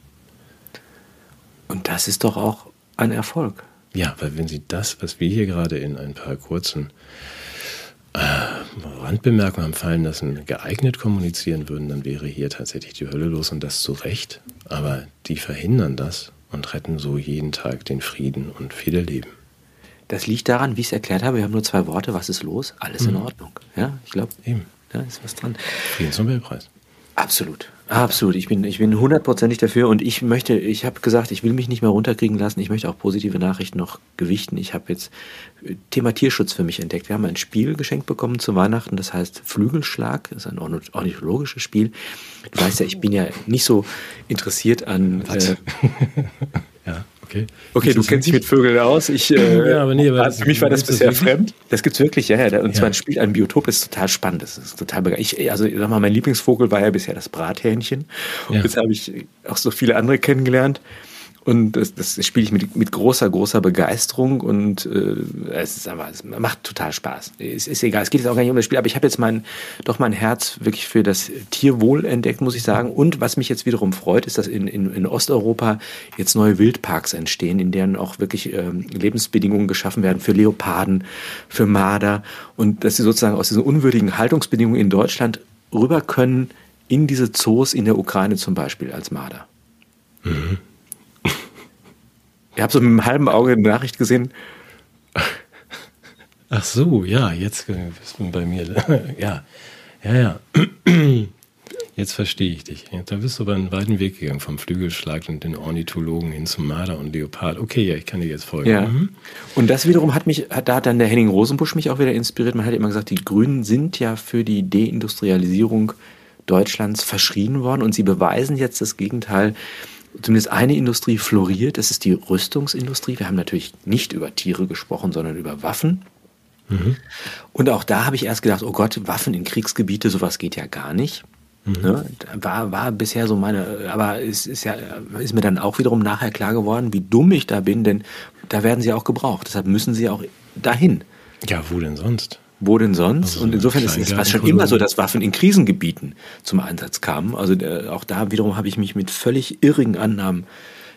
Und das ist doch auch ein Erfolg. Ja, weil wenn Sie das, was wir hier gerade in ein paar kurzen äh, Randbemerkungen haben fallen lassen, geeignet kommunizieren würden, dann wäre hier tatsächlich die Hölle los und das zu Recht. Aber die verhindern das und retten so jeden Tag den Frieden und viele Leben. Das liegt daran, wie ich es erklärt habe, wir haben nur zwei Worte, was ist los? Alles mhm. in Ordnung. Ja, ich glaube, da ist was dran. Friedensnobelpreis. Absolut. Absolut, ich bin, ich bin hundertprozentig dafür und ich möchte, ich habe gesagt, ich will mich nicht mehr runterkriegen lassen, ich möchte auch positive Nachrichten noch gewichten. Ich habe jetzt äh, Thema Tierschutz für mich entdeckt. Wir haben ein Spiel geschenkt bekommen zu Weihnachten, das heißt Flügelschlag, das ist ein ornithologisches Spiel. Du weißt ja, ich bin ja nicht so interessiert an. Äh, ja. Okay, okay du kennst dich mit Vögeln aus. Ich, äh, ja, aber nee, aber für mich war das bisher das fremd. Das gibt's wirklich, ja, ja. Und ja. zwar ein Spiel, ein Biotop, ist total spannend. Das ist total begeistert. Also, sag mal, mein Lieblingsvogel war ja bisher das Brathähnchen. Und ja. jetzt habe ich auch so viele andere kennengelernt. Und das, das spiele ich mit, mit großer, großer Begeisterung und äh, es ist aber, es macht total Spaß. Es ist egal, es geht jetzt auch gar nicht um das Spiel, aber ich habe jetzt mein, doch mein Herz wirklich für das Tierwohl entdeckt, muss ich sagen. Und was mich jetzt wiederum freut, ist, dass in, in, in Osteuropa jetzt neue Wildparks entstehen, in denen auch wirklich ähm, Lebensbedingungen geschaffen werden für Leoparden, für Marder und dass sie sozusagen aus diesen unwürdigen Haltungsbedingungen in Deutschland rüber können in diese Zoos in der Ukraine zum Beispiel als Marder. Mhm. Ich habe so mit einem halben Auge eine Nachricht gesehen. Ach so, ja, jetzt bist du bei mir. ja, ja, ja. Jetzt verstehe ich dich. Da bist du aber einen weiten Weg gegangen, vom Flügelschlag und den Ornithologen hin zum Marder und Leopard. Okay, ja, ich kann dir jetzt folgen. Ja. Mhm. Und das wiederum hat mich, da hat dann der Henning Rosenbusch mich auch wieder inspiriert. Man hat immer gesagt, die Grünen sind ja für die Deindustrialisierung Deutschlands verschrien worden und sie beweisen jetzt das Gegenteil. Zumindest eine Industrie floriert, das ist die Rüstungsindustrie. Wir haben natürlich nicht über Tiere gesprochen, sondern über Waffen. Mhm. Und auch da habe ich erst gedacht, oh Gott, Waffen in Kriegsgebiete, sowas geht ja gar nicht. Mhm. Ne? War, war bisher so meine, aber es ist ja, ist mir dann auch wiederum nachher klar geworden, wie dumm ich da bin, denn da werden sie auch gebraucht. Deshalb müssen sie auch dahin. Ja, wo denn sonst? Wo denn sonst? Also und insofern ist es fast schon immer so, dass Waffen in Krisengebieten zum Einsatz kamen. Also äh, auch da wiederum habe ich mich mit völlig irrigen Annahmen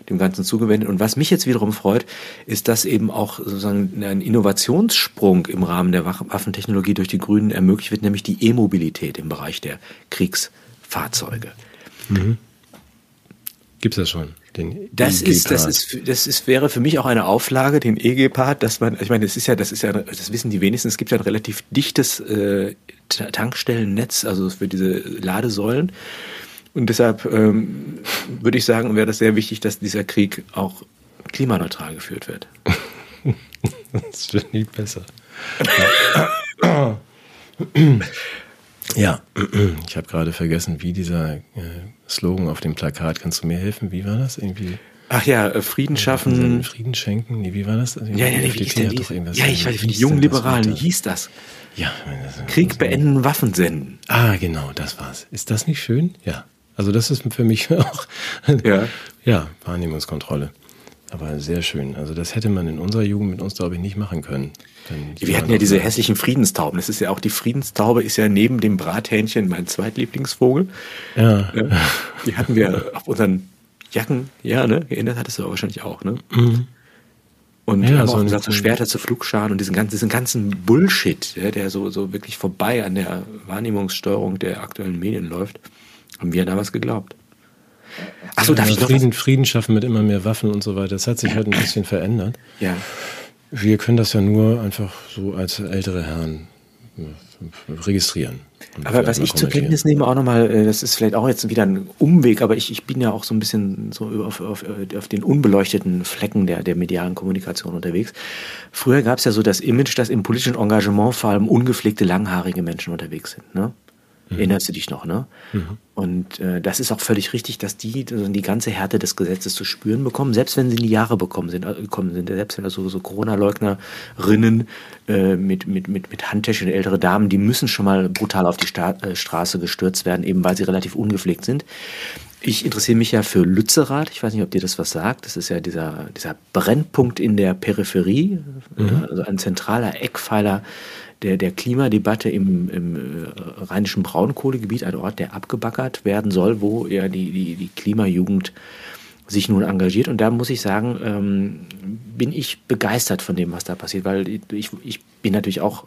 dem Ganzen zugewendet. Und was mich jetzt wiederum freut, ist, dass eben auch sozusagen ein Innovationssprung im Rahmen der Waffentechnologie durch die Grünen ermöglicht wird, nämlich die E-Mobilität im Bereich der Kriegsfahrzeuge. Mhm. Gibt es das schon? Den das ist, das ist, das ist, wäre für mich auch eine Auflage, den EG-Part, dass man, ich meine, das ist ja, das ist ja, das wissen die wenigsten, es gibt ja ein relativ dichtes äh, Tankstellennetz, also für diese Ladesäulen. Und deshalb ähm, würde ich sagen, wäre das sehr wichtig, dass dieser Krieg auch klimaneutral geführt wird. das wird nicht besser. ja, ich habe gerade vergessen, wie dieser äh, Slogan auf dem Plakat, kannst du mir helfen? Wie war das irgendwie? Ach ja, äh, Frieden schaffen. Frieden schenken? Nee, wie war das? Also, ja, ja, nee, wie hieß denn, doch irgendwas ja, ich weiß, für die jungen Liberalen, wie hieß das? Ja, das, Krieg beenden, Waffen senden. Ah, genau, das war's. Ist das nicht schön? Ja. Also das ist für mich auch ja. ja, Wahrnehmungskontrolle. Aber sehr schön. Also das hätte man in unserer Jugend mit uns, glaube ich, nicht machen können. Wir hatten ja diese hässlichen Friedenstauben. Das ist ja auch die Friedenstaube ist ja neben dem Brathähnchen mein zweitlieblingsvogel. Ja. Die hatten wir auf unseren Jacken, ja, ne? Geändert hattest du aber wahrscheinlich auch, ne? Mhm. Und ja, haben auch gesagt, so Schwerter zu Flugscharen und diesen ganzen, diesen ganzen Bullshit, ja, der so, so wirklich vorbei an der Wahrnehmungssteuerung der aktuellen Medien läuft. Haben wir damals geglaubt. Achso, darf ja, ich noch Frieden, Frieden schaffen mit immer mehr Waffen und so weiter. Das hat sich halt ein bisschen verändert. Ja. Wir können das ja nur einfach so als ältere Herren registrieren. Aber was ich zur Kenntnis nehme, auch nochmal, äh, das ist vielleicht auch jetzt wieder ein Umweg, aber ich, ich bin ja auch so ein bisschen so auf, auf, auf den unbeleuchteten Flecken der, der medialen Kommunikation unterwegs. Früher gab es ja so das Image, dass im politischen Engagement vor allem ungepflegte, langhaarige Menschen unterwegs sind. Ne? Mhm. Erinnerst du dich noch, ne? Mhm. Und äh, das ist auch völlig richtig, dass die also die ganze Härte des Gesetzes zu spüren bekommen, selbst wenn sie in die Jahre bekommen sind, äh, gekommen sind, selbst wenn da so, so Corona-Leugnerinnen äh, mit, mit, mit, mit Handtäschchen, ältere Damen, die müssen schon mal brutal auf die Sta äh, Straße gestürzt werden, eben weil sie relativ ungepflegt sind. Ich interessiere mich ja für Lützerath. Ich weiß nicht, ob dir das was sagt. Das ist ja dieser, dieser Brennpunkt in der Peripherie, mhm. also ein zentraler Eckpfeiler der, der Klimadebatte im, im äh, rheinischen Braunkohlegebiet, ein Ort, der abgebaggert werden soll, wo ja die, die, die Klimajugend sich nun engagiert. Und da muss ich sagen, ähm, bin ich begeistert von dem, was da passiert, weil ich, ich bin natürlich auch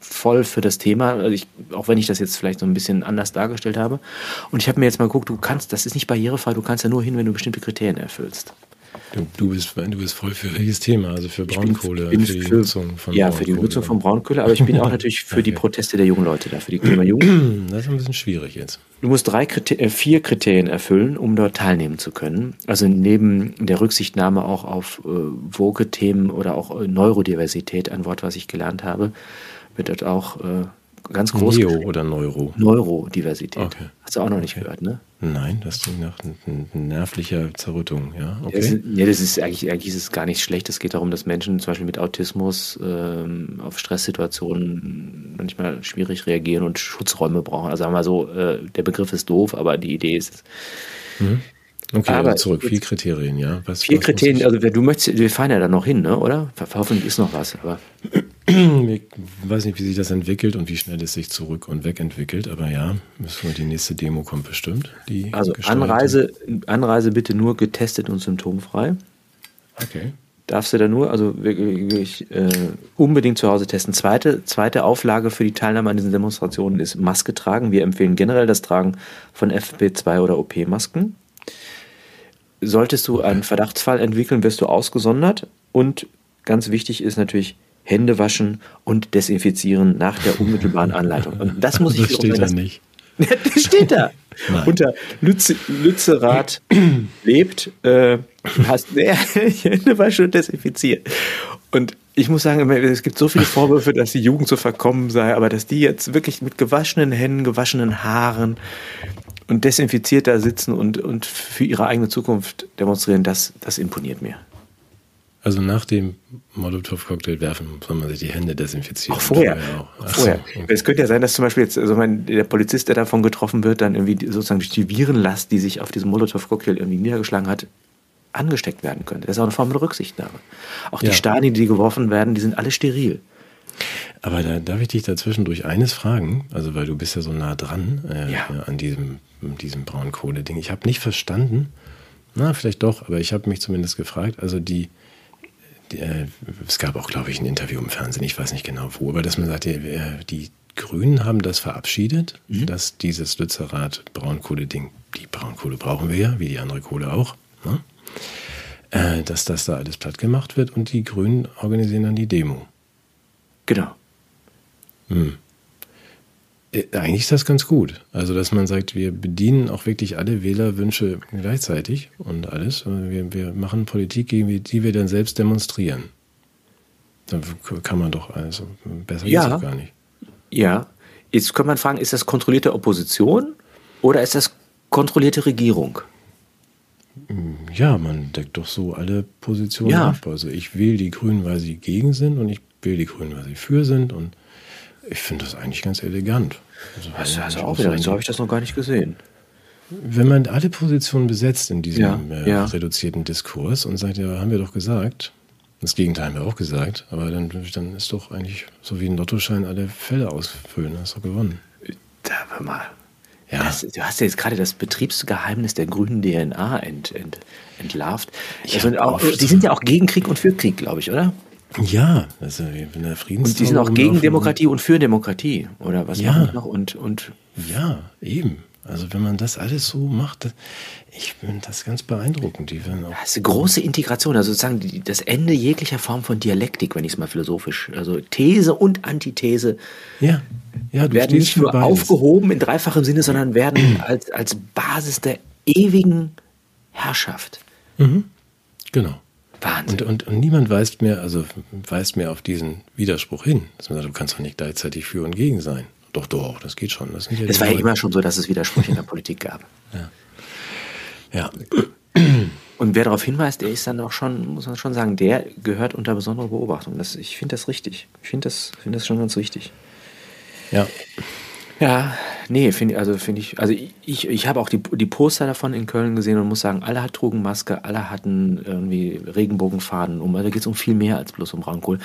voll für das Thema, also ich, auch wenn ich das jetzt vielleicht so ein bisschen anders dargestellt habe. Und ich habe mir jetzt mal geguckt, du kannst, das ist nicht barrierefrei, du kannst ja nur hin, wenn du bestimmte Kriterien erfüllst. Du, du, bist, du bist voll für welches Thema? Also für Braunkohle, bin, bin für die für, Nutzung von Ja, Braunkohle, für die Nutzung von Braunkohle, aber ich bin auch natürlich für okay. die Proteste der jungen Leute da, für die Klimajugend. Das ist ein bisschen schwierig jetzt. Du musst drei Kriterien, äh, vier Kriterien erfüllen, um dort teilnehmen zu können. Also neben der Rücksichtnahme auch auf äh, Woke-Themen oder auch äh, Neurodiversität, ein Wort, was ich gelernt habe, wird dort auch äh, ganz groß. Neo oder Neuro? Neurodiversität. Okay. Hast du auch noch nicht okay. gehört, ne? Nein, das klingt nach nervlicher Zerrüttung, ja. Okay. Das, ja, das ist eigentlich, eigentlich ist es gar nicht schlecht. Es geht darum, dass Menschen zum Beispiel mit Autismus ähm, auf Stresssituationen manchmal schwierig reagieren und Schutzräume brauchen. Also sagen wir mal so, äh, der Begriff ist doof, aber die Idee ist. Mhm. Okay, aber zurück. Vier Kriterien, ja. Was, vier was Kriterien, also du möchtest, wir fahren ja da noch hin, ne? oder? Hoffentlich ist noch was, aber. Ich weiß nicht, wie sich das entwickelt und wie schnell es sich zurück und weg entwickelt, aber ja, die nächste Demo kommt bestimmt. Also Anreise, Anreise bitte nur getestet und symptomfrei. Okay. Darfst du da nur, also wirklich äh, unbedingt zu Hause testen. Zweite, zweite Auflage für die Teilnahme an diesen Demonstrationen ist Maske tragen. Wir empfehlen generell das Tragen von FP2 oder OP-Masken. Solltest du einen Verdachtsfall entwickeln, wirst du ausgesondert. Und ganz wichtig ist natürlich Hände waschen und desinfizieren nach der unmittelbaren Anleitung. Und das muss ich das steht da nicht. das steht da. Nein. Unter Lütze, Lützerath lebt, äh, hast ne, Hände waschen und desinfizieren. Und ich muss sagen, es gibt so viele Vorwürfe, dass die Jugend so verkommen sei, aber dass die jetzt wirklich mit gewaschenen Händen, gewaschenen Haaren und desinfiziert da sitzen und, und für ihre eigene Zukunft demonstrieren, das, das imponiert mir. Also nach dem Molotow-Cocktail werfen soll man sich die Hände desinfizieren. Auch vorher. Auch. vorher. So, okay. Es könnte ja sein, dass zum Beispiel jetzt also mein, der Polizist, der davon getroffen wird, dann irgendwie sozusagen durch die Virenlast, die sich auf diesem Molotow-Cocktail irgendwie niedergeschlagen hat, angesteckt werden könnte. Das ist auch eine Form der Rücksichtnahme. Auch die ja. Stadien, die geworfen werden, die sind alle steril. Aber da darf ich dich dazwischendurch eines fragen, also weil du bist ja so nah dran äh, ja. an diesem, diesem Braunkohle-Ding. Ich habe nicht verstanden, na, vielleicht doch, aber ich habe mich zumindest gefragt, also die, die äh, es gab auch, glaube ich, ein Interview im Fernsehen, ich weiß nicht genau wo, aber dass man sagt, die, äh, die Grünen haben das verabschiedet, mhm. dass dieses Lützerath-Braunkohle-Ding, die Braunkohle brauchen wir ja, wie die andere Kohle auch, ne? äh, dass das da alles platt gemacht wird und die Grünen organisieren dann die Demo. Genau. Hm. Äh, eigentlich ist das ganz gut. Also, dass man sagt, wir bedienen auch wirklich alle Wählerwünsche gleichzeitig und alles. Wir, wir machen Politik, die wir dann selbst demonstrieren. Dann kann man doch, also besser ja. geht es gar nicht. Ja. Jetzt kann man fragen, ist das kontrollierte Opposition oder ist das kontrollierte Regierung? Ja, man deckt doch so alle Positionen ja. ab. Also ich wähle die Grünen, weil sie gegen sind und ich wähle die Grünen, weil sie für sind. Und ich finde das eigentlich ganz elegant. Also, also, also auch wieder, so habe ich das noch gar nicht gesehen. Wenn man alle Positionen besetzt in diesem ja, äh, ja. reduzierten Diskurs und sagt, ja, haben wir doch gesagt, das Gegenteil haben wir auch gesagt, aber dann, dann ist doch eigentlich so wie ein Lottoschein alle Fälle ausfüllen, hast du gewonnen. Da, hör mal, ja. Das, du hast ja jetzt gerade das Betriebsgeheimnis der grünen DNA ent, ent, entlarvt. Also auch, die sind ja auch gegen Krieg und für Krieg, glaube ich, oder? Ja, also wenn der Friedens Und die sind auch gegen Demokratie und für Demokratie, oder was ja. noch? Und, und ja, eben. Also wenn man das alles so macht, ich finde das ganz beeindruckend. Die werden auch das ist eine große Integration, also sozusagen das Ende jeglicher Form von Dialektik, wenn ich es mal philosophisch, also These und Antithese ja. Ja, werden nicht nur aufgehoben in dreifachem Sinne, sondern werden als, als Basis der ewigen Herrschaft. Mhm. Genau. Wahnsinn. Und, und, und, niemand weist mehr, also weist mehr auf diesen Widerspruch hin. Dass man sagt, du kannst doch nicht gleichzeitig für und gegen sein. Doch, doch, das geht schon. Das ja es war ja immer schon so, dass es Widersprüche in der Politik gab. Ja. ja. Und wer darauf hinweist, der ist dann auch schon, muss man schon sagen, der gehört unter besondere Beobachtung. Das, ich finde das richtig. Ich finde das, find das schon ganz richtig. Ja. Ja, nee, finde also finde ich, also ich, ich habe auch die, die Poster davon in Köln gesehen und muss sagen, alle trugen Maske, alle hatten irgendwie Regenbogenfaden um. Also da geht es um viel mehr als bloß um Braunkohl.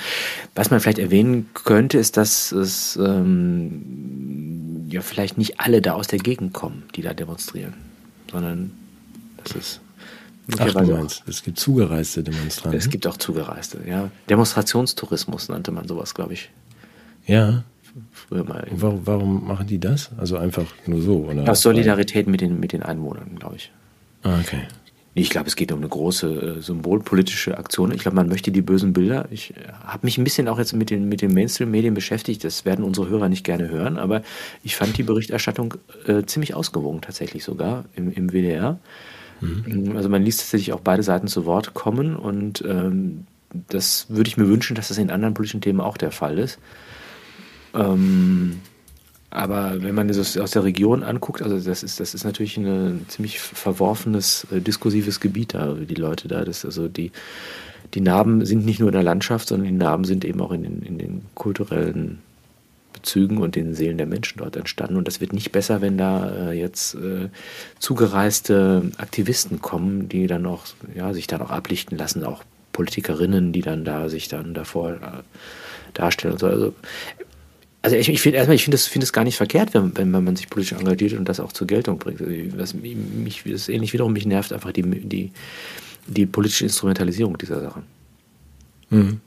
Was man vielleicht erwähnen könnte, ist, dass es ähm, ja vielleicht nicht alle da aus der Gegend kommen, die da demonstrieren, sondern das ist Ach, du meinst, es gibt zugereiste Demonstranten. Es gibt auch zugereiste, ja. Demonstrationstourismus nannte man sowas, glaube ich. Ja, früher mal. Warum, warum, machen die das? Also einfach nur so? Oder? Aus Solidarität mit den, mit den Einwohnern, glaube ich. Ah, okay. Ich glaube, es geht um eine große äh, symbolpolitische Aktion. Ich glaube, man möchte die bösen Bilder. Ich äh, habe mich ein bisschen auch jetzt mit den, mit den Mainstream-Medien beschäftigt. Das werden unsere Hörer nicht gerne hören, aber ich fand die Berichterstattung äh, ziemlich ausgewogen, tatsächlich sogar im, im WDR. Mhm. Also man liest tatsächlich auch beide Seiten zu Wort kommen und ähm, das würde ich mir wünschen, dass das in anderen politischen Themen auch der Fall ist. Ähm, aber wenn man das aus der Region anguckt, also das ist, das ist natürlich ein ziemlich verworfenes, äh, diskursives Gebiet da, die Leute da. Das, also die, die Narben sind nicht nur in der Landschaft, sondern die Narben sind eben auch in den, in den kulturellen Bezügen und den Seelen der Menschen dort entstanden. Und das wird nicht besser, wenn da äh, jetzt äh, zugereiste Aktivisten kommen, die dann auch, ja, sich dann auch ablichten lassen, auch Politikerinnen, die dann da sich dann davor darstellen und so. Also also ich, ich finde erstmal, ich finde es find gar nicht verkehrt, wenn, wenn man sich politisch engagiert und das auch zur Geltung bringt. Also was mich, das ähnlich wiederum mich nervt einfach die, die, die politische Instrumentalisierung dieser Sachen. Mhm.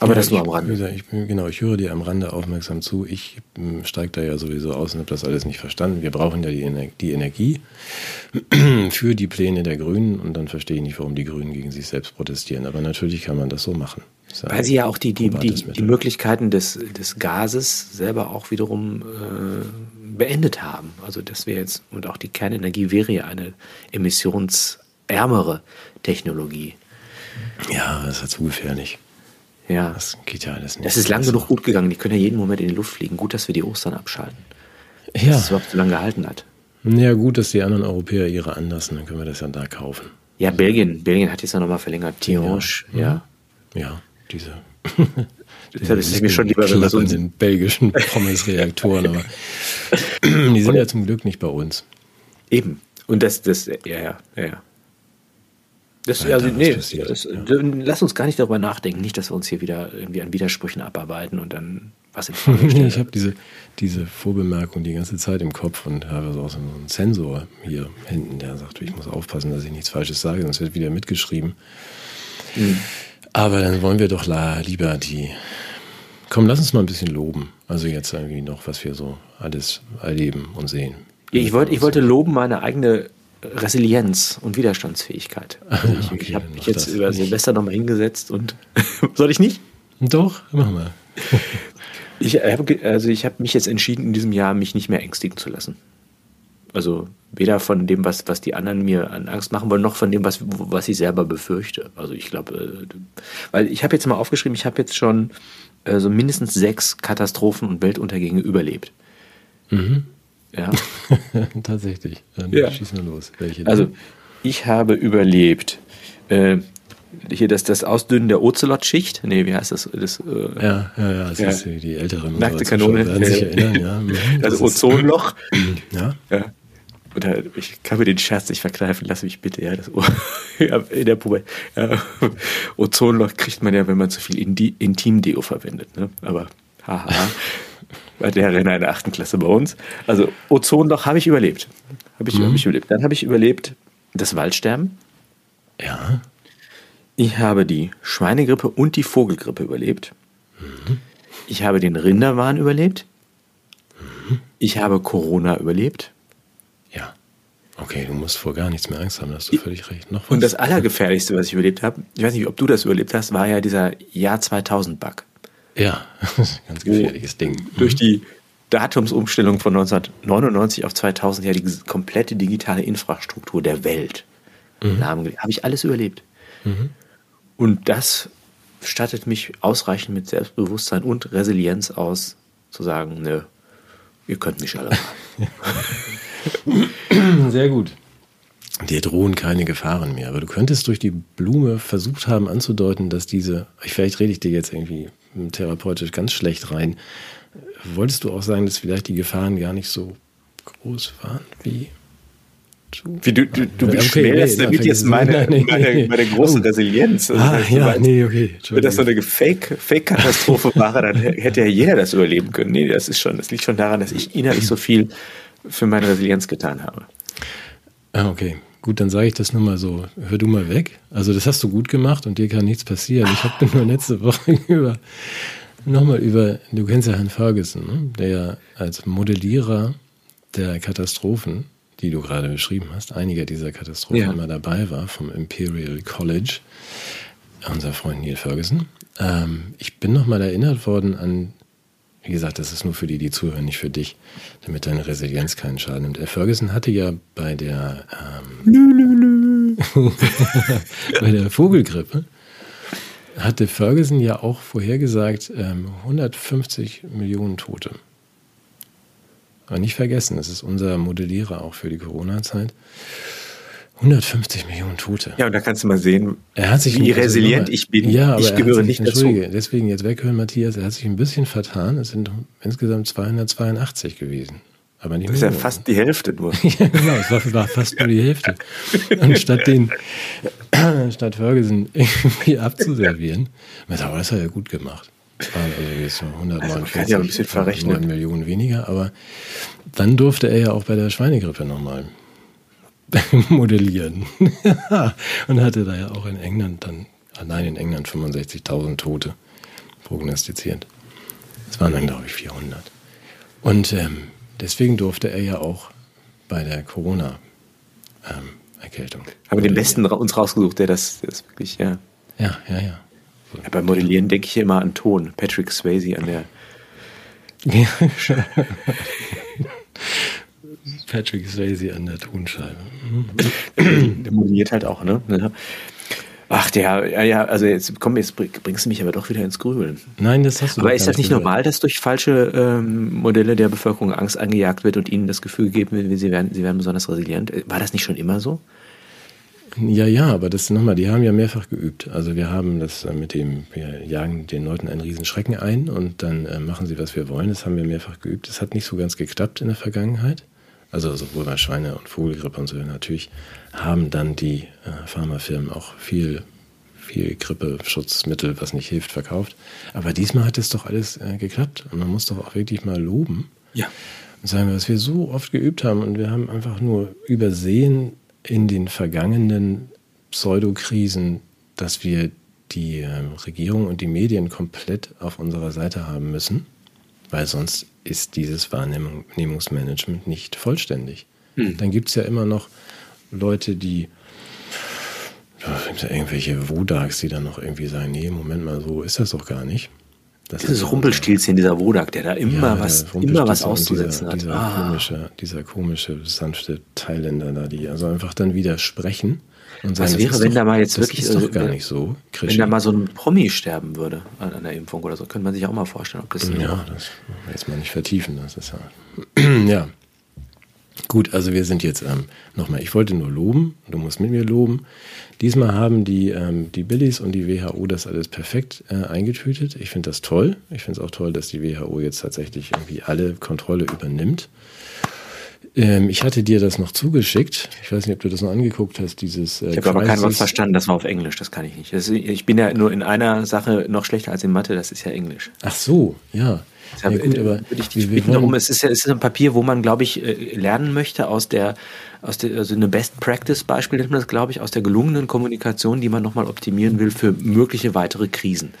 Aber Ja, das nur am Rande. Wie gesagt, ich, bin- genau, ich höre dir am Rande aufmerksam zu. Ich steige da ja sowieso aus und habe das alles nicht verstanden. Wir brauchen ja die, Ener die Energie für die Pläne der Grünen und dann verstehe ich nicht, warum die Grünen gegen sich selbst protestieren. Aber natürlich kann man das so machen. Ist Weil sie ja auch die, die, die, die. Möglichkeiten des, des Gases selber auch wiederum äh, beendet haben. Also das wäre jetzt, und auch die Kernenergie wäre ja eine emissionsärmere Technologie. Ja, das ist zu gefährlich. Ja. Das geht ja alles nicht. Das ist lang Also, genug gut gegangen. Die können ja jeden Moment in die Luft fliegen. Gut, dass wir die Ostern abschalten. Dass Ja. es überhaupt so lange gehalten hat. ja, gut, dass die anderen Europäer ihre anlassen, dann können wir das ja da kaufen. Ja, Belgien. Belgien hat jetzt ja nochmal verlängert. Tirange, ja. Ja, diese. Das ist mir schon lieber, wenn wir so den belgischen Pommes-Reaktoren, aber die sind ja zum Glück nicht bei uns. Eben. Und das, das, ja, ja, ja, ja. Das, Ja, also, nee, passiert, das, ja. Lass uns gar nicht darüber nachdenken. Nicht, dass wir uns hier wieder irgendwie an Widersprüchen abarbeiten und dann was in Frage stellen. Ich habe diese, diese Vorbemerkung die ganze Zeit im Kopf und habe so einen Sensor hier hinten, der sagt, ich muss aufpassen, dass ich nichts Falsches sage, sonst wird wieder mitgeschrieben. Hm. Aber dann wollen wir doch la- lieber die. Komm, lass uns mal ein bisschen loben. Also jetzt irgendwie noch, was wir so alles erleben und sehen. Ja, ich, wollte, ich wollte loben meine eigene Resilienz und Widerstandsfähigkeit. Also ich Okay, ich habe mich jetzt über Silvester nochmal hingesetzt und soll ich nicht? Doch, mach mal. Ich habe also ich habe mich jetzt entschieden, in diesem Jahr mich nicht mehr ängstigen zu lassen. Also weder von dem, was, was die anderen mir an Angst machen wollen, noch von dem, was, was ich selber befürchte. Also ich glaube, äh, weil ich habe jetzt mal aufgeschrieben, ich habe jetzt schon äh, so mindestens sechs Katastrophen und Weltuntergänge überlebt. Ja. Tatsächlich. Dann Ja. schieß mal los. Welche Also denn? ich habe überlebt. Äh, hier das, das Ausdünnen der Ozelotschicht. Nee, wie heißt das? das äh, Ja, ja, ja, das Ja. ist die, die älteren Nackte Kanone. werden sich erinnern, ja. Ist- Ozonloch. Ja, Ja. Oder ich kann mir den Scherz nicht verkneifen, lass mich bitte, ja. Das in der Pubertät. Ja. Ozonloch kriegt man ja, wenn man zu viel Indi- Intim-Deo verwendet. Ne? Aber haha. War der Renner in der achten Klasse bei uns. Also Ozonloch habe ich überlebt. Habe ich, hab ich überlebt. Dann habe ich überlebt das Waldsterben. ja. Ich habe die Schweinegrippe und die Vogelgrippe überlebt. Ich habe den Rinderwahn überlebt. Ich habe Corona überlebt. Ja. Okay, du musst vor gar nichts mehr Angst haben, da hast du völlig recht. Noch was? Und das Allergefährlichste, was ich überlebt habe, ich weiß nicht, ob du das überlebt hast, war ja dieser Jahr 2000-Bug. Ja, ganz gefährliches Ding. Durch die Datumsumstellung von 1999 auf 2000 ja die komplette digitale Infrastruktur der Welt lahmgelegt. Habe ich alles überlebt. Und das stattet mich ausreichend mit Selbstbewusstsein und Resilienz aus, zu sagen, nö, ihr könnt mich alle. Sehr gut. Dir drohen keine Gefahren mehr, aber du könntest durch die Blume versucht haben anzudeuten, dass diese, vielleicht rede ich dir jetzt irgendwie therapeutisch ganz schlecht rein, wolltest du auch sagen, dass vielleicht die Gefahren gar nicht so groß waren wie du? Wie du, du, du Okay, beschwälst nee, damit jetzt meine, meine, meine große Oh. Resilienz. Also, Ah, ja, meinst, nee, okay. Wenn das so eine Fake- Fake-Katastrophe wäre, dann hätte ja jeder das überleben können. Nee, das ist schon, das liegt schon daran, dass ich innerlich so viel für meine Resilienz getan habe. Ah, okay. Gut, dann sage ich das nur mal so. Hör du mal weg. Also das hast du gut gemacht und dir kann nichts passieren. Ich habe nur letzte Woche über nochmal über, du kennst ja Herrn Ferguson, ne? der ja als Modellierer der Katastrophen, die du gerade beschrieben hast, einiger dieser Katastrophen Ja. immer dabei war vom Imperial College, unser Freund Neil Ferguson. Ähm, ich bin nochmal erinnert worden an, wie gesagt, das ist nur für die, die zuhören, nicht für dich, damit deine Resilienz keinen Schaden nimmt. Herr Ferguson hatte ja bei der, ähm, bei der Vogelgrippe, hatte Ferguson ja auch vorhergesagt, ähm, 150 Millionen Tote. Aber nicht vergessen, das ist unser Modellierer auch für die Corona-Zeit. 150 Millionen Tote. Ja, und da kannst du mal sehen, wie resilient ich bin. Ja, aber ich gehöre nicht dazu. Entschuldige, deswegen jetzt weghören, Matthias. Er hat sich ein bisschen vertan. Es sind insgesamt 282 gewesen. Aber nicht Das ist ja fast die Hälfte nur. Ja, genau, es war, war fast nur die Hälfte. Und statt den, statt Ferguson irgendwie abzuservieren, aber das hat er ja gut gemacht. Es waren also jetzt so 149 Also kann ja ein bisschen verrechnen. 9 Millionen weniger, aber dann durfte er ja auch bei der Schweinegrippe nochmal modellieren. Und hatte da ja auch in England dann, allein in England 65.000 Tote. prognostiziert. Es waren dann, glaube ich, 400. Und ähm, deswegen durfte er ja auch bei der Corona-Erkältung. Ähm, Haben wir den Besten uns rausgesucht, der das, das wirklich, ja. Ja, ja, ja. So. ja beim Modellieren denke ich immer an Ton. Patrick Swayze an der. Patrick Swayze an der Tonscheibe. der modelliert halt auch, ne? Ach, der, ja, ja, also jetzt komm, jetzt bringst du mich aber doch wieder ins Grübeln. Nein, das hast du Aber ist das nicht normal, dass durch falsche ähm, Modelle der Bevölkerung Angst angejagt wird und ihnen das Gefühl gegeben wird, sie werden, sie werden besonders resilient? War das nicht schon immer so? Ja, ja, aber das nochmal, die haben ja mehrfach geübt. Also wir haben das äh, mit dem, wir jagen den Leuten einen riesen Schrecken ein und dann äh, machen sie, was wir wollen. Das haben wir mehrfach geübt. Das hat nicht so ganz geklappt in der Vergangenheit. Also sowohl bei Schweine- und Vogelgrippe und so. Natürlich haben dann die äh, Pharmafirmen auch viel, viel Grippeschutzmittel, was nicht hilft, verkauft. Aber diesmal hat es doch alles äh, geklappt. Und man muss doch auch wirklich mal loben. Ja. Und sagen, was wir so oft geübt haben. Und wir haben einfach nur übersehen in den vergangenen Pseudokrisen, dass wir die äh, Regierung und die Medien komplett auf unserer Seite haben müssen weil sonst ist dieses Wahrnehmungsmanagement nicht vollständig. Hm. Dann gibt es ja immer noch Leute, die ja, irgendwelche Wodags, die dann noch irgendwie sagen, nee, Moment mal, so ist das doch gar nicht. Das Dieses Rumpelstilzchen, dieser Wodak, der da immer ja, was, immer was auszusetzen dieser, hat. Dieser, ah. komische, dieser komische, sanfte Thailänder da, die also einfach dann widersprechen und Was wäre, wenn doch, da mal jetzt wirklich. Das ist doch gar nicht so. Krischi. Wenn da mal so ein Promi sterben würde an, der Impfung oder so, könnte man sich auch mal vorstellen, ob das. Ja, das wir jetzt mal nicht vertiefen. Das ist ja. ja. Gut, also wir sind jetzt ähm, nochmal, ich wollte nur loben, du musst mit mir loben. Diesmal haben die, ähm, die Billis und die WHO das alles perfekt äh, eingetütet. Ich finde das toll. Ich finde es auch toll, dass die WHO jetzt tatsächlich irgendwie alle Kontrolle übernimmt. Ähm, ich hatte dir das noch zugeschickt. Ich weiß nicht, ob du das noch angeguckt hast, dieses. Äh, ich habe aber kein Wort verstanden, das war auf Englisch, das kann ich nicht. Das, ich bin ja nur in einer Sache noch schlechter als in Mathe, das ist ja Englisch. Ach so, ja. Ja, gut, aber würde ich dich bitten darum, es ist ja es ist ein Papier, wo man, glaube ich, äh, lernen möchte aus der, aus der, also eine Best Practice Beispiel nennt man das, glaube ich, aus der gelungenen Kommunikation, die man nochmal optimieren will für mögliche weitere Krisen.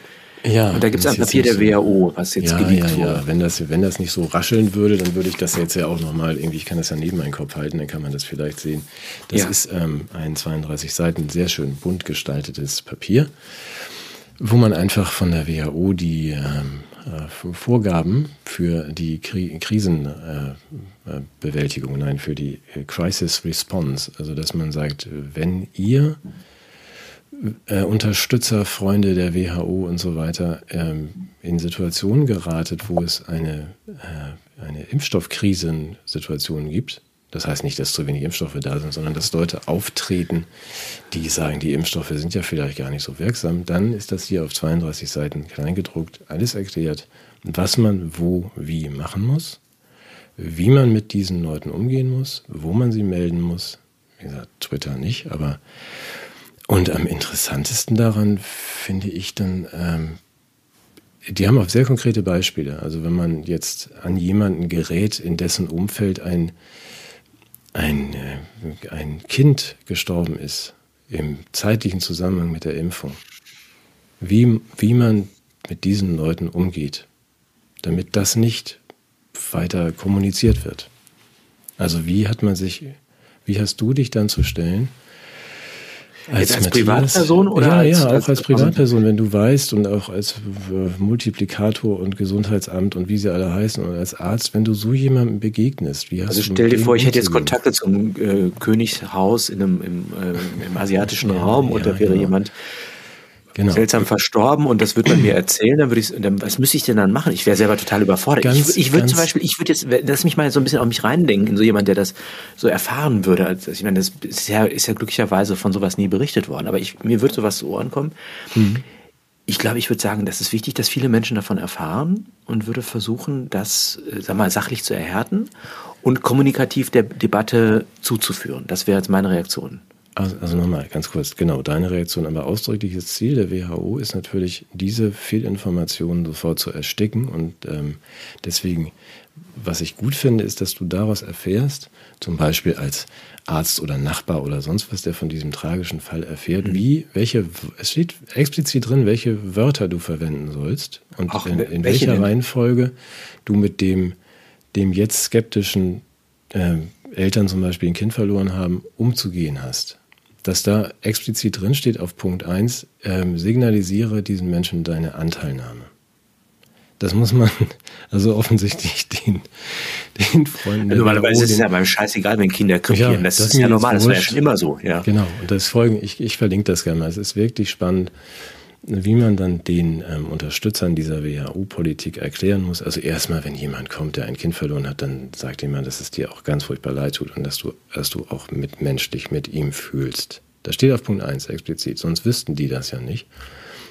Ja, und da gibt es ein Papier der WHO, was jetzt ja, geleakt ja, wurde. Ja, wenn das, wenn das nicht so rascheln würde, dann würde ich das jetzt ja auch nochmal irgendwie, ich kann das ja neben meinen Kopf halten, dann kann man das vielleicht sehen. Das ja. ist ähm, ein 32 Seiten sehr schön bunt gestaltetes Papier, wo man einfach von der WHO die ähm, äh, Vorgaben für die Kri Krisenbewältigung, äh, nein, für die Crisis Response, also dass man sagt, wenn ihr äh, Unterstützer, Freunde der WHO und so weiter ähm, in Situationen geratet, wo es eine, äh, eine Impfstoffkrisensituation gibt. Das heißt nicht, dass zu wenig Impfstoffe da sind, sondern dass Leute auftreten, die sagen, die Impfstoffe sind ja vielleicht gar nicht so wirksam. Dann ist das hier auf 32 Seiten kleingedruckt, alles erklärt, was man wo, wie machen muss, wie man mit diesen Leuten umgehen muss, wo man sie melden muss. Wie gesagt, Twitter nicht, aber und am interessantesten daran finde ich dann, ähm, die haben auch sehr konkrete Beispiele. Also wenn man jetzt an jemanden gerät, in dessen Umfeld ein, ein, äh, ein Kind gestorben ist, im zeitlichen Zusammenhang mit der Impfung, wie, wie man mit diesen Leuten umgeht, damit das nicht weiter kommuniziert wird. Also wie hat man sich, wie hast du dich dann zu stellen, als, als Privatperson oder ja, als, ja, auch als, als Privatperson, wenn du weißt und auch als äh, Multiplikator und Gesundheitsamt und wie sie alle heißen und als Arzt, wenn du so jemandem begegnest, wie hast also stell dir vor, ich hätte jetzt Kontakte zum äh, Königshaus in einem, im, äh, im asiatischen ja, Raum und ja, da wäre genau. jemand genau. seltsam verstorben und das wird man mir erzählen, dann würde ich, dann, was müsste ich denn dann machen? Ich wäre selber total überfordert. Ganz, ich, ich würde zum Beispiel, ich würde jetzt, lass mich mal so ein bisschen auf mich reindenken, in so jemand, der das so erfahren würde. Also ich meine, das ist ja, ist ja glücklicherweise von sowas nie berichtet worden, aber ich, mir würde sowas zu Ohren kommen. Mhm. Ich glaube, ich würde sagen, das ist wichtig, dass viele Menschen davon erfahren und würde versuchen, das, äh, sag mal, sachlich zu erhärten und kommunikativ der Debatte zuzuführen. Das wäre jetzt meine Reaktion. Also, also nochmal ganz kurz, genau, deine Reaktion. Aber ausdrückliches Ziel der WHO ist natürlich, diese Fehlinformationen sofort zu ersticken. Und ähm, deswegen, was ich gut finde, ist, dass du daraus erfährst, zum Beispiel als Arzt oder Nachbar oder sonst was, der von diesem tragischen Fall erfährt, mhm. wie, welche, es steht explizit drin, welche Wörter du verwenden sollst und Ach, in, in welcher denn? Reihenfolge du mit dem, dem jetzt skeptischen äh, Eltern zum Beispiel ein Kind verloren haben, umzugehen hast dass da explizit drin steht auf Punkt 1, ähm, signalisiere diesen Menschen deine Anteilnahme. Das muss man also offensichtlich den, den Freunden. Also normalerweise ist es ja beim scheißegal, wenn Kinder krepieren. Ja, das, das, ist ja normal, das war ja schon immer so. Ja. Genau, und das folgen, ich, ich verlinke das gerne mal. Es ist wirklich spannend, wie man dann den ähm, Unterstützern dieser WHO-Politik erklären muss. Also erstmal, wenn jemand kommt, der ein Kind verloren hat, dann sagt jemand, dass es dir auch ganz furchtbar leid tut und dass du, dass du auch mitmenschlich mit ihm fühlst. Das steht auf Punkt 1 explizit, sonst wüssten die das ja nicht.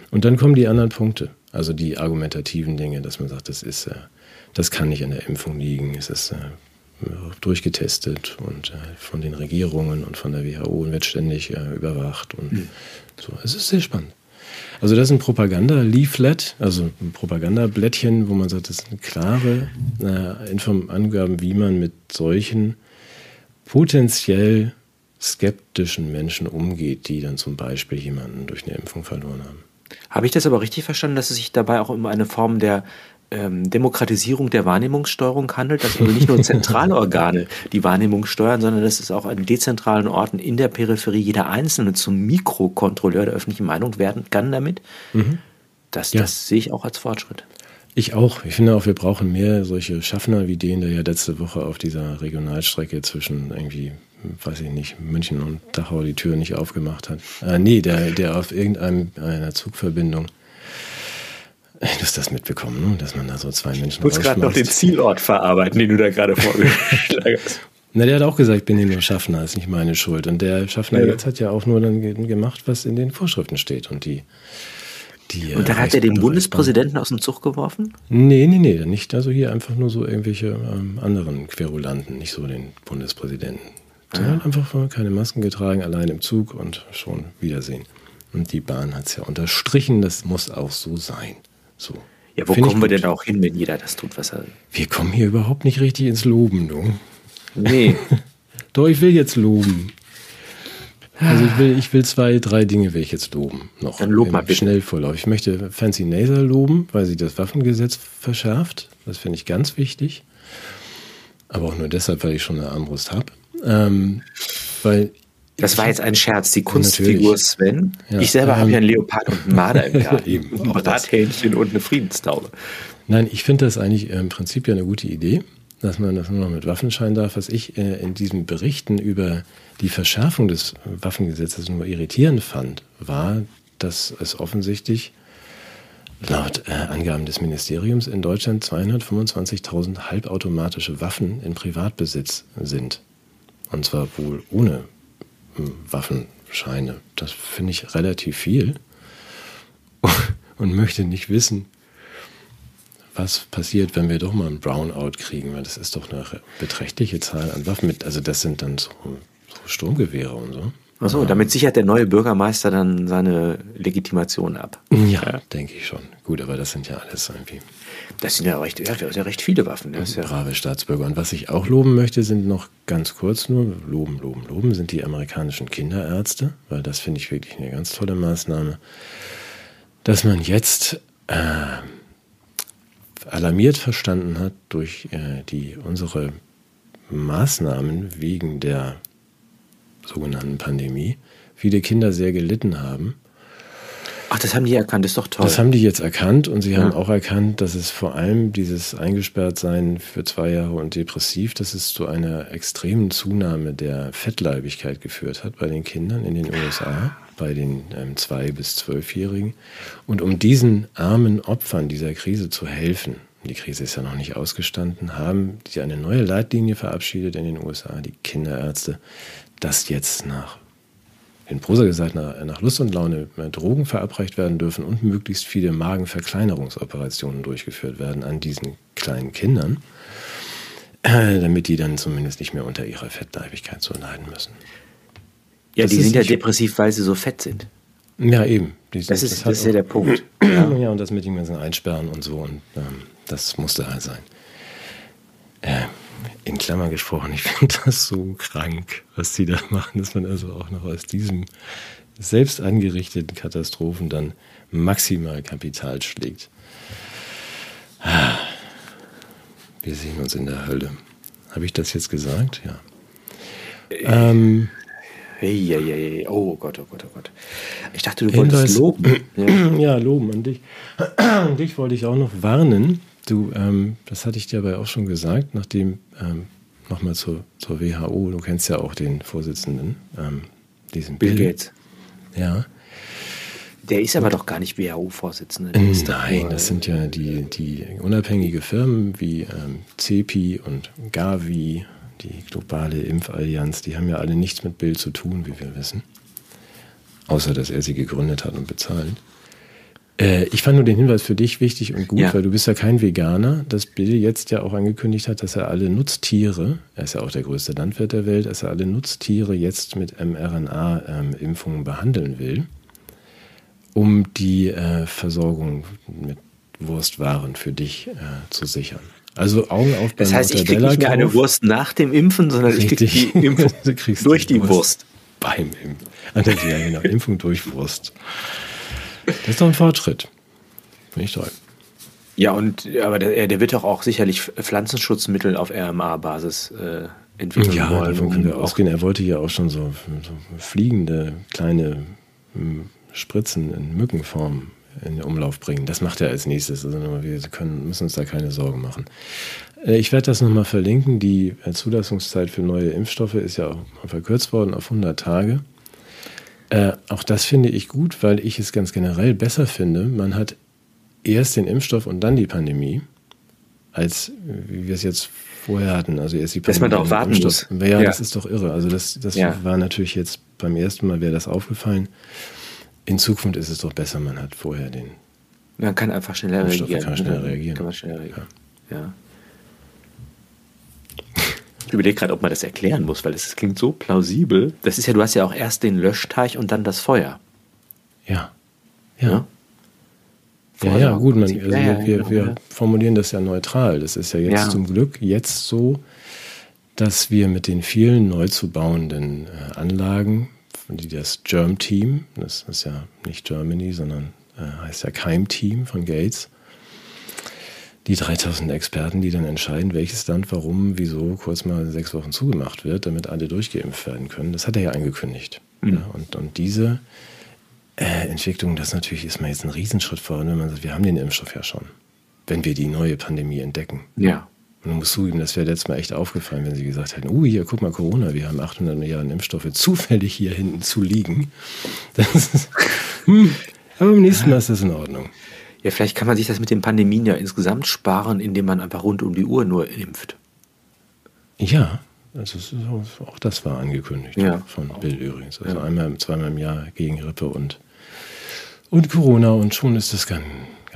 Und dann kommen die anderen Punkte, also die argumentativen Dinge, dass man sagt, das ist, äh, das kann nicht an der Impfung liegen, es ist äh, durchgetestet und äh, von den Regierungen und von der WHO und wird ständig äh, überwacht und mhm. so. Es ist sehr spannend. Also das ist ein Propaganda-Leaflet, also ein Propagandablättchen, wo man sagt, das sind klare äh, Angaben, wie man mit solchen potenziell skeptischen Menschen umgeht, die dann zum Beispiel jemanden durch eine Impfung verloren haben. Habe ich das aber richtig verstanden, dass es sich dabei auch um eine Form der ähm, Demokratisierung der Wahrnehmungssteuerung handelt, dass also nicht nur zentrale Organe die Wahrnehmung steuern, sondern dass es auch an dezentralen Orten in der Peripherie jeder Einzelne zum Mikrokontrolleur der öffentlichen Meinung werden kann damit. Mhm. Das, ja. das sehe ich auch als Fortschritt. Ich auch. Ich finde auch, wir brauchen mehr solche Schaffner wie den, der ja letzte Woche auf dieser Regionalstrecke zwischen irgendwie, weiß ich nicht, München und Dachau die Tür nicht aufgemacht hat. Äh, nee, der, der auf irgendeiner Zugverbindung Du hast das mitbekommen, ne? dass man da so zwei Menschen Ich muss gerade noch den Zielort verarbeiten, den du da gerade vorgeschlagen hast. Na, der hat auch gesagt, ich bin hier nur Schaffner, ist nicht meine Schuld. Und der Schaffner ja. jetzt hat ja auch nur dann gemacht, was in den Vorschriften steht. Und die, die Und da hat er den Bundespräsidenten aus dem Zug geworfen? Nee, nee, nee, nicht. Also hier einfach nur so irgendwelche ähm, anderen Querulanten, nicht so den Bundespräsidenten. Der ah. hat einfach keine Masken getragen, allein im Zug und schon Wiedersehen. Und die Bahn hat es ja unterstrichen, das muss auch so sein. So. Ja, wo Find kommen wir denn auch hin, wenn jeder das tut, was er. Wir kommen hier überhaupt nicht richtig ins Loben, du. Nee. Doch, ich will jetzt loben. Also ich will, ich will zwei, drei Dinge will ich jetzt loben. Noch Dann lob mal bitte. Schnellvorlauf. Ich möchte Fancy Naser loben, weil sie das Waffengesetz verschärft. Das finde ich ganz wichtig. Aber auch nur deshalb, weil ich schon eine Armbrust habe. Ähm, weil das war jetzt ein Scherz. Die Kunstfigur Natürlich. Sven. Ja, ich selber ähm, habe ja einen Leopard und einen Marder im Garten. Ein Brathähnchen und eine Friedenstaube. Nein, ich finde das eigentlich im Prinzip ja eine gute Idee, dass man das nur noch mit Waffenschein darf. Was ich äh, in diesen Berichten über die Verschärfung des Waffengesetzes nur irritierend fand, war, dass es offensichtlich laut äh, Angaben des Ministeriums in Deutschland 225.000 halbautomatische Waffen in Privatbesitz sind. Und zwar wohl ohne Waffenscheine. Das finde ich relativ viel und möchte nicht wissen, was passiert, wenn wir doch mal einen Brownout kriegen, weil das ist doch eine beträchtliche Zahl an Waffen mit, also das sind dann so, so Sturmgewehre und so. Achso, damit sichert der neue Bürgermeister dann seine Legitimation ab. Ja, ja. denke ich schon. Gut, aber das sind ja alles irgendwie. Das sind ja recht, ja, ja recht viele Waffen. Das ja brave Staatsbürger. Und was ich auch loben möchte, sind noch ganz kurz nur, loben, loben, loben, sind die amerikanischen Kinderärzte, weil das finde ich wirklich eine ganz tolle Maßnahme, dass man jetzt äh, alarmiert verstanden hat durch äh, die unsere Maßnahmen wegen der sogenannten Pandemie viele Kinder sehr gelitten haben. Ach, das haben die erkannt, das ist doch toll. Das haben die jetzt erkannt und sie ja. haben auch erkannt, dass es vor allem dieses Eingesperrtsein für zwei Jahre und depressiv, dass es zu einer extremen Zunahme der Fettleibigkeit geführt hat bei den Kindern in den USA, bei den ähm, zwei- bis zwölfjährigen. Und um diesen armen Opfern dieser Krise zu helfen, die Krise ist ja noch nicht ausgestanden, haben sie eine neue Leitlinie verabschiedet in den USA, die Kinderärzte, dass jetzt nach, in Prosa gesagt, nach, nach Lust und Laune Drogen verabreicht werden dürfen und möglichst viele Magenverkleinerungsoperationen durchgeführt werden an diesen kleinen Kindern, äh, damit die dann zumindest nicht mehr unter ihrer Fettleibigkeit so leiden müssen. Ja, das die sind ja depressiv, weil sie so fett sind. Ja, eben. Die, das, ist, das, das ist ja der Punkt. Ja. ja. und das mit dem ganzen Einsperren und so. Und ähm, das musste halt sein. Äh, in Klammern gesprochen, ich finde das so krank, was die da machen, dass man also auch noch aus diesem selbst angerichteten Katastrophen dann maximal Kapital schlägt. Wir sehen uns in der Hölle. Habe ich das jetzt gesagt? Ja. Ähm, hey, hey, hey, oh Gott, oh Gott, oh Gott. Ich dachte, du wolltest loben. Ja. ja, loben an dich. An dich wollte ich auch noch warnen. Du, ähm, das hatte ich dir aber auch schon gesagt, nachdem, ähm, nochmal zur, zur WHO, du kennst ja auch den Vorsitzenden, ähm, diesen Bill, Bill Gates. Ja. Der ist aber doch gar nicht WHO-Vorsitzender. Nein, das sind ja die, die unabhängige Firmen wie ähm, CEPI und Gavi die globale Impfallianz, die haben ja alle nichts mit Bill zu tun, wie wir wissen. Außer, dass er sie gegründet hat und bezahlt. Äh, ich fand nur den Hinweis für dich wichtig und gut, ja. weil du bist ja kein Veganer, dass Bill jetzt ja auch angekündigt hat, dass er alle Nutztiere, er ist ja auch der größte Landwirt der Welt, dass er alle Nutztiere jetzt mit mRNA-Impfungen ähm, behandeln will, um die äh, Versorgung mit Wurstwaren für dich äh, zu sichern. Also Augen auf beim Das heißt, ich kriege nicht mehr eine Wurst nach dem Impfen, sondern Richtig. ich kriege die Impfung durch die, die Wurst. Wurst. Beim Impfen. Ja, genau. Impfung durch Wurst. Das ist doch ein Fortschritt. Finde ich toll. Ja, und aber der, der wird doch auch sicherlich Pflanzenschutzmittel auf RMA-Basis äh, entwickeln ja, davon können wir ausgehen. Er wollte ja auch schon so, so fliegende kleine hm, Spritzen in Mückenform in den Umlauf bringen. Das macht er als nächstes. Also wir können, müssen uns da keine Sorgen machen. Äh, ich werde das nochmal verlinken. Die äh, Zulassungszeit für neue Impfstoffe ist ja auch verkürzt worden auf 100 Tage. Äh, auch das finde ich gut, weil ich es ganz generell besser finde. Man hat erst den Impfstoff und dann die Pandemie, als wie wir es jetzt vorher hatten. Also erst die Pandemie. Dass man darauf warten muss. Ja, ja, das ist doch irre. Also das, das ja. war natürlich jetzt beim ersten Mal wäre das aufgefallen. In Zukunft ist es doch besser, man hat vorher den. Man kann einfach schneller reagieren. Kann schneller reagieren. Kann man schneller reagieren. Ja. ja. Ich überlege gerade, ob man das erklären muss, weil es klingt so plausibel. Das ist ja, du hast ja auch erst den Löschteich und dann das Feuer. Ja. Ja. Ja, ja, ja gut, man, also ja, wir, wir, genau, wir formulieren das ja neutral. Das ist ja jetzt zum Glück jetzt so, dass wir mit den vielen neu zu bauenden äh, Anlagen die das Germ Team, das ist ja nicht Germany, sondern äh, heißt ja Keim-Team von Gates, die 3000 Experten, die dann entscheiden, welches Land, warum, wieso kurz mal sechs Wochen zugemacht wird, damit alle durchgeimpft werden können. Das hat er ja angekündigt. Mhm. Ja, und, und diese äh, Entwicklung, das natürlich ist mal jetzt ein Riesenschritt voran, wenn man sagt, wir haben den Impfstoff ja schon, wenn wir die neue Pandemie entdecken. Ja. Und dann musst zugeben, das wäre letztes Mal echt aufgefallen, wenn sie gesagt hätten, uh, hier, guck mal, Corona, wir haben 800 Milliarden Impfstoffe zufällig hier hinten zu liegen. Ist, hm, aber beim nächsten Mal ist das in Ordnung. Ja, vielleicht kann man sich das mit den Pandemien ja insgesamt sparen, indem man einfach rund um die Uhr nur impft. Ja, also auch das war angekündigt ja. von Bill übrigens. Also ja. einmal, zweimal im Jahr gegen Grippe und, und Corona und schon ist das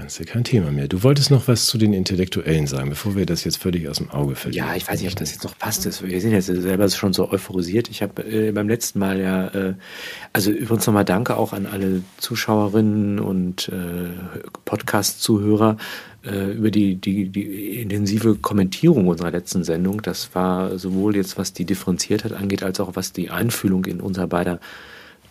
ganz kein Thema mehr. Du wolltest noch was zu den Intellektuellen sagen, bevor wir das jetzt völlig aus dem Auge verlieren. Ja, ich weiß nicht, ob das jetzt noch passt. Wir sind jetzt selber schon so euphorisiert. Ich habe äh, beim letzten Mal ja, äh, also übrigens nochmal Danke auch an alle Zuschauerinnen und äh, Podcast-Zuhörer äh, über die, die, die intensive Kommentierung unserer letzten Sendung. Das war sowohl jetzt, was die Differenziertheit angeht, als auch was die Einfühlung in unser beider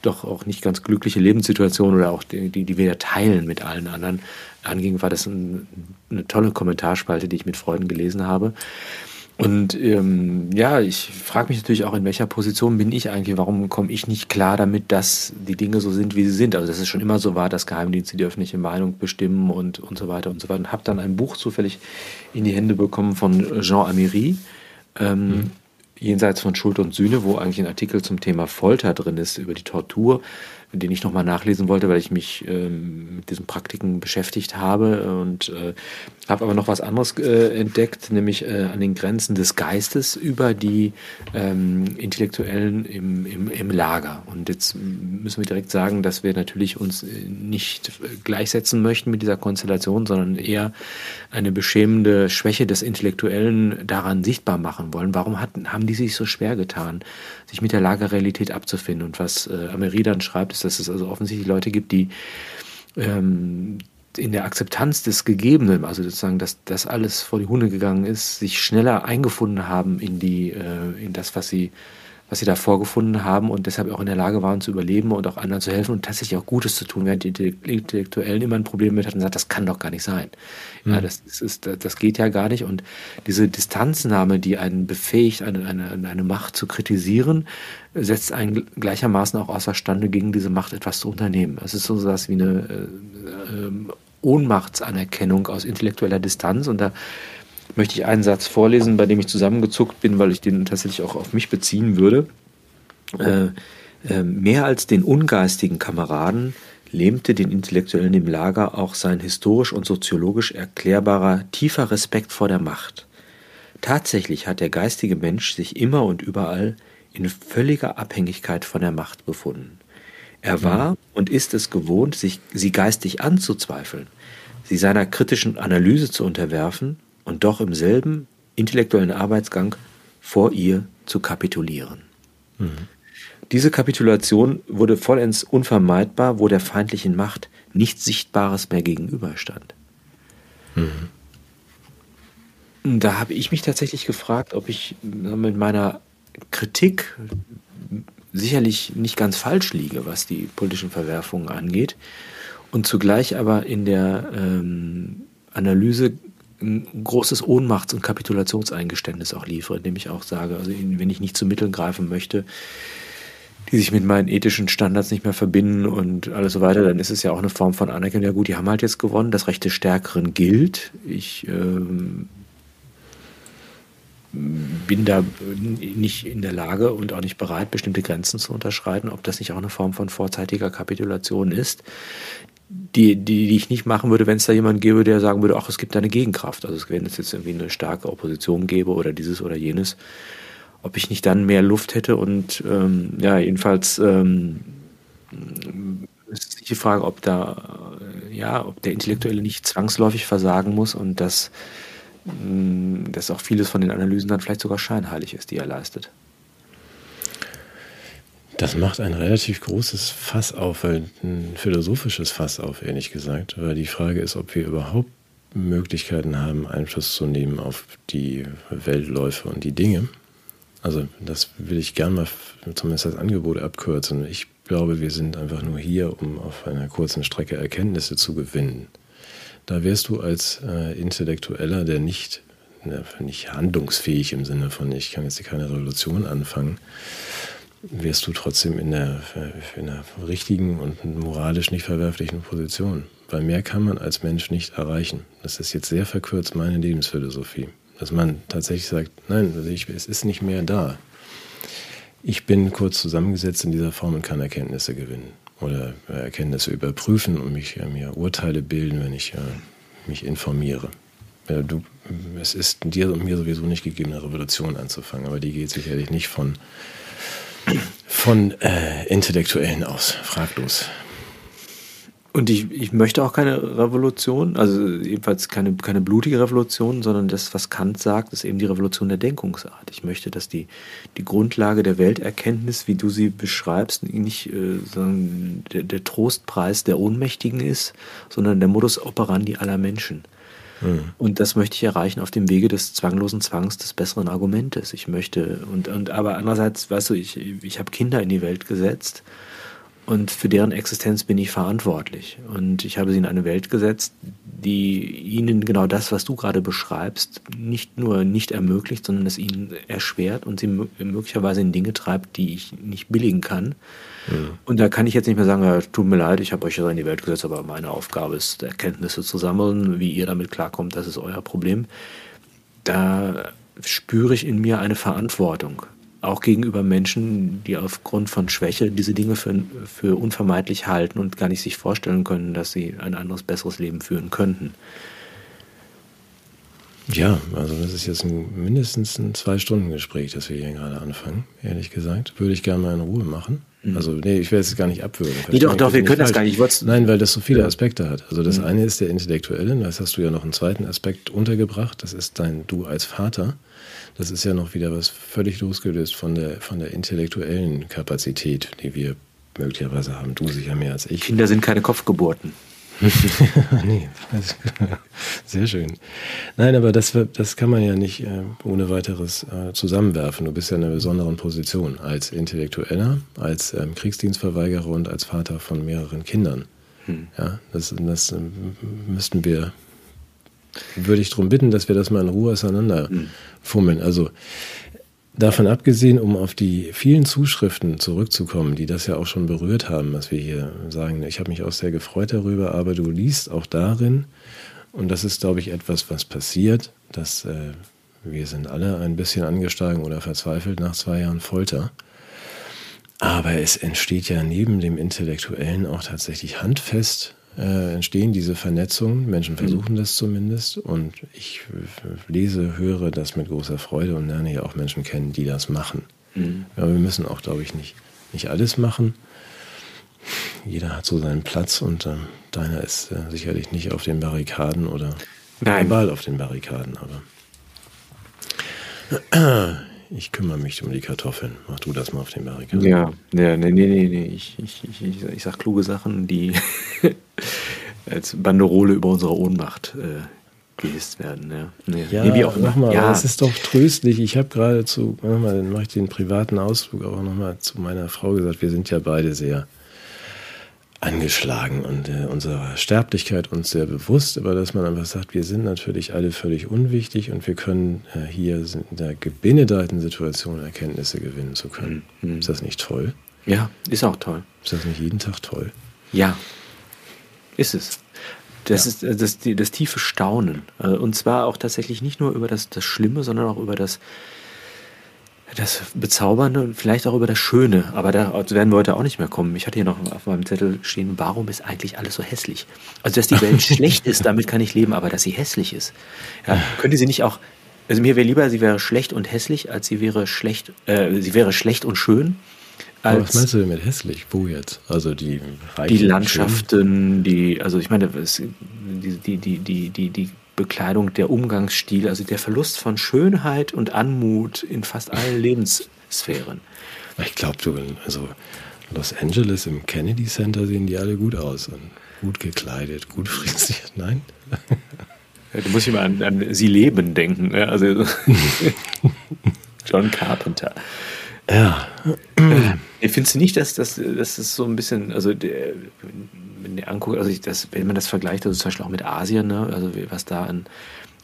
doch auch nicht ganz glückliche Lebenssituation oder auch die, die, die wir teilen mit allen anderen anging, war das ein, eine tolle Kommentarspalte, die ich mit Freuden gelesen habe. Und ähm, ja, ich frage mich natürlich auch, in welcher Position bin ich eigentlich? Warum komme ich nicht klar damit, dass die Dinge so sind, wie sie sind? Also, dass es schon immer so war, dass Geheimdienste die öffentliche Meinung bestimmen und, und so weiter und so weiter. Und habe dann ein Buch zufällig in die Hände bekommen von Jean Améry, ähm, mhm. Jenseits von Schuld und Sühne, wo eigentlich ein Artikel zum Thema Folter drin ist, über die Tortur, den ich nochmal nachlesen wollte, weil ich mich ähm, mit diesen Praktiken beschäftigt habe und äh, habe aber noch was anderes äh, entdeckt, nämlich äh, an den Grenzen des Geistes über die ähm, Intellektuellen im, im, im Lager. Und jetzt müssen wir direkt sagen, dass wir natürlich uns äh, nicht gleichsetzen möchten mit dieser Konstellation, sondern eher eine beschämende Schwäche des Intellektuellen daran sichtbar machen wollen. Warum hat, haben die sich so schwer getan, sich mit der Lagerrealität abzufinden? Und was äh, Ameri dann schreibt, ist, dass es also offensichtlich Leute gibt, die ähm, in der Akzeptanz des Gegebenen, also sozusagen, dass das alles vor die Hunde gegangen ist, sich schneller eingefunden haben in die, äh, in das, was sie, was sie da vorgefunden haben und deshalb auch in der Lage waren zu überleben und auch anderen zu helfen und tatsächlich auch Gutes zu tun, während die Intellektuellen immer ein Problem mit hatten und gesagt, das kann doch gar nicht sein. Mhm. Ja, das, ist, das geht ja gar nicht. Und diese Distanznahme, die einen befähigt, eine, eine, eine Macht zu kritisieren, setzt einen gleichermaßen auch außerstande, gegen diese Macht etwas zu unternehmen. Es ist so etwas wie eine äh, äh, Ohnmachtsanerkennung aus intellektueller Distanz. Und da möchte ich einen Satz vorlesen, bei dem ich zusammengezuckt bin, weil ich den tatsächlich auch auf mich beziehen würde. Äh, äh, mehr als den ungeistigen Kameraden lähmte den Intellektuellen im Lager auch sein historisch und soziologisch erklärbarer tiefer Respekt vor der Macht. Tatsächlich hat der geistige Mensch sich immer und überall in völliger Abhängigkeit von der Macht befunden. Er war und ist es gewohnt, sich, sie geistig anzuzweifeln, sie seiner kritischen Analyse zu unterwerfen und doch im selben intellektuellen Arbeitsgang vor ihr zu kapitulieren. Mhm. Diese Kapitulation wurde vollends unvermeidbar, wo der feindlichen Macht nichts Sichtbares mehr gegenüberstand. Mhm. Da habe ich mich tatsächlich gefragt, ob ich mit meiner Kritik sicherlich nicht ganz falsch liege, was die politischen Verwerfungen angeht, und zugleich aber in der ähm, Analyse ein großes Ohnmachts- und Kapitulationseingeständnis auch liefere, indem ich auch sage, also wenn ich nicht zu Mitteln greifen möchte, die sich mit meinen ethischen Standards nicht mehr verbinden und alles so weiter, dann ist es ja auch eine Form von Anerkennung. Ja gut, die haben halt jetzt gewonnen, das Recht des Stärkeren gilt. Ich ähm, bin da nicht in der Lage und auch nicht bereit, bestimmte Grenzen zu unterschreiten, ob das nicht auch eine Form von vorzeitiger Kapitulation ist, die, die, die ich nicht machen würde, wenn es da jemanden gäbe, der sagen würde, ach, es gibt da eine Gegenkraft. Also wenn es jetzt irgendwie eine starke Opposition gäbe oder dieses oder jenes, ob ich nicht dann mehr Luft hätte und ähm, ja, jedenfalls ähm, ist die Frage, ob da ja, ob der Intellektuelle nicht zwangsläufig versagen muss und dass Mm, dass auch vieles von den Analysen dann vielleicht sogar scheinheilig ist, die er leistet. Das macht ein relativ großes Fass auf, ein philosophisches Fass auf, ehrlich gesagt. Weil die Frage ist, ob wir überhaupt Möglichkeiten haben, Einfluss zu nehmen auf die Weltläufe und die Dinge. Also das will ich gerne mal zumindest als Angebot abkürzen. Ich glaube, wir sind einfach nur hier, um auf einer kurzen Strecke Erkenntnisse zu gewinnen. Da wärst du als äh, Intellektueller, der nicht, ne, nicht handlungsfähig im Sinne von, ich kann jetzt keine Revolution anfangen, wärst du trotzdem in der, in der richtigen und moralisch nicht verwerflichen Position. Weil mehr kann man als Mensch nicht erreichen. Das ist jetzt sehr verkürzt meine Lebensphilosophie. Dass man tatsächlich sagt, nein, also es ist nicht mehr da. Ich bin kurz zusammengesetzt in dieser Form und kann Erkenntnisse gewinnen oder Erkenntnisse überprüfen und mich äh, mir Urteile bilden, wenn ich äh, mich informiere. Du, es ist dir und mir sowieso nicht gegeben, eine Revolution anzufangen, aber die geht sicherlich nicht von, von äh, Intellektuellen aus, fraglos. Und ich, ich möchte auch keine Revolution, also jedenfalls keine, keine blutige Revolution, sondern das, was Kant sagt, ist eben die Revolution der Denkungsart. Ich möchte, dass die, die Grundlage der Welterkenntnis, wie du sie beschreibst, nicht äh, der, der Trostpreis der Ohnmächtigen ist, sondern der Modus operandi aller Menschen. Mhm. Und das möchte ich erreichen auf dem Wege des zwanglosen Zwangs des besseren Argumentes. Ich möchte, und, und aber andererseits, weißt du, ich, ich habe Kinder in die Welt gesetzt und für deren Existenz bin ich verantwortlich. Und ich habe sie in eine Welt gesetzt, die ihnen genau das, was du gerade beschreibst, nicht nur nicht ermöglicht, sondern es ihnen erschwert und sie möglicherweise in Dinge treibt, die ich nicht billigen kann. Mhm. Und da kann ich jetzt nicht mehr sagen, tut mir leid, ich habe euch ja in die Welt gesetzt, aber meine Aufgabe ist, Erkenntnisse zu sammeln. Wie ihr damit klarkommt, das ist euer Problem. Da spüre ich in mir eine Verantwortung auch gegenüber Menschen, die aufgrund von Schwäche diese Dinge für, für unvermeidlich halten und gar nicht sich vorstellen können, dass sie ein anderes, besseres Leben führen könnten. Ja, also das ist jetzt ein, mindestens ein Zwei-Stunden-Gespräch, das wir hier gerade anfangen, ehrlich gesagt. Würde ich gerne mal in Ruhe machen. Mhm. Also, nee, ich werde es gar nicht abwürgen. Nee, doch, doch, wir können das gar nicht. Nein, weil das so viele Aspekte hat. Also das mhm. eine ist der Intellektuelle, das hast du ja noch einen zweiten Aspekt untergebracht, das ist dein Du als Vater. Das ist ja noch wieder was völlig losgelöst von der, von der intellektuellen Kapazität, die wir möglicherweise haben. Du sicher mehr als ich. Kinder sind keine Kopfgeburten. nee, sehr schön. Nein, aber das, das kann man ja nicht äh, ohne weiteres äh, zusammenwerfen. Du bist ja in einer besonderen Position als Intellektueller, als ähm, Kriegsdienstverweigerer und als Vater von mehreren Kindern. Hm. Ja, das, das ähm, müssten wir, würde ich darum bitten, dass wir das mal in Ruhe auseinander hm. fummeln. Also Davon abgesehen, um auf die vielen Zuschriften zurückzukommen, die das ja auch schon berührt haben, was wir hier sagen, ich habe mich auch sehr gefreut darüber, aber du liest auch darin, und das ist, glaube ich, etwas, was passiert, dass äh, wir sind alle ein bisschen angesteigen oder verzweifelt nach zwei Jahren Folter. Aber es entsteht ja neben dem Intellektuellen auch tatsächlich handfest äh, entstehen diese Vernetzungen. Menschen mhm. versuchen das zumindest. Und ich lese, höre das mit großer Freude und lerne ja auch Menschen kennen, die das machen. Mhm. Aber wir müssen auch, glaube ich, nicht, nicht alles machen. Jeder hat so seinen Platz und äh, deiner ist äh, sicherlich nicht auf den Barrikaden oder Nein. auf den Barrikaden, aber ich kümmere mich um die Kartoffeln. Mach du das mal auf den Barrikaden. Ja, ja nee, nee, nee, nee. Ich, ich, ich, ich, ich sag kluge Sachen, die als Banderole über unsere Ohnmacht äh, gehisst werden. Ja, nee, ja nee, wie auch nochmal, ja. es ist doch tröstlich. Ich habe gerade zu, nochmal, dann mache ich den privaten Ausflug auch nochmal zu meiner Frau gesagt, wir sind ja beide sehr angeschlagen und äh, unserer Sterblichkeit uns sehr bewusst, aber dass man einfach sagt, wir sind natürlich alle völlig unwichtig und wir können äh, hier in der gebenedeiten Situation Erkenntnisse gewinnen zu können. Mhm. Ist das nicht toll? Ja, ist auch toll. Ist das nicht jeden Tag toll? Ja, ist es. Das ja. ist äh, das, das, das, tiefe Staunen. Äh, und zwar auch tatsächlich nicht nur über das, das Schlimme, sondern auch über das, das Bezaubernde und vielleicht auch über das Schöne. Aber da werden wir heute auch nicht mehr kommen. Ich hatte hier noch auf meinem Zettel stehen, warum ist eigentlich alles so hässlich? Also, dass die Welt schlecht ist, damit kann ich leben, aber dass sie hässlich ist. Ja, könnte sie nicht auch, also mir wäre lieber, sie wäre schlecht und hässlich, als sie wäre schlecht, äh, sie wäre schlecht und schön. Aber was meinst du denn mit hässlich? Wo jetzt? Also die Die Landschaften, die, also ich meine, die, die, die, die, die, die Bekleidung, der Umgangsstil, also der Verlust von Schönheit und Anmut in fast allen Lebenssphären. Ich glaube, du, also Los Angeles im Kennedy Center sehen die alle gut aus und gut gekleidet, gut frisiert. Nein? Ja, du musst immer an, an Sie leben denken. Ne? Also John Carpenter. Ja. Äh, findest du nicht, dass das, so ein bisschen, also der, wenn, der anguckt, also ich, das, wenn man das vergleicht, also zum Beispiel auch mit Asien, ne, also was da an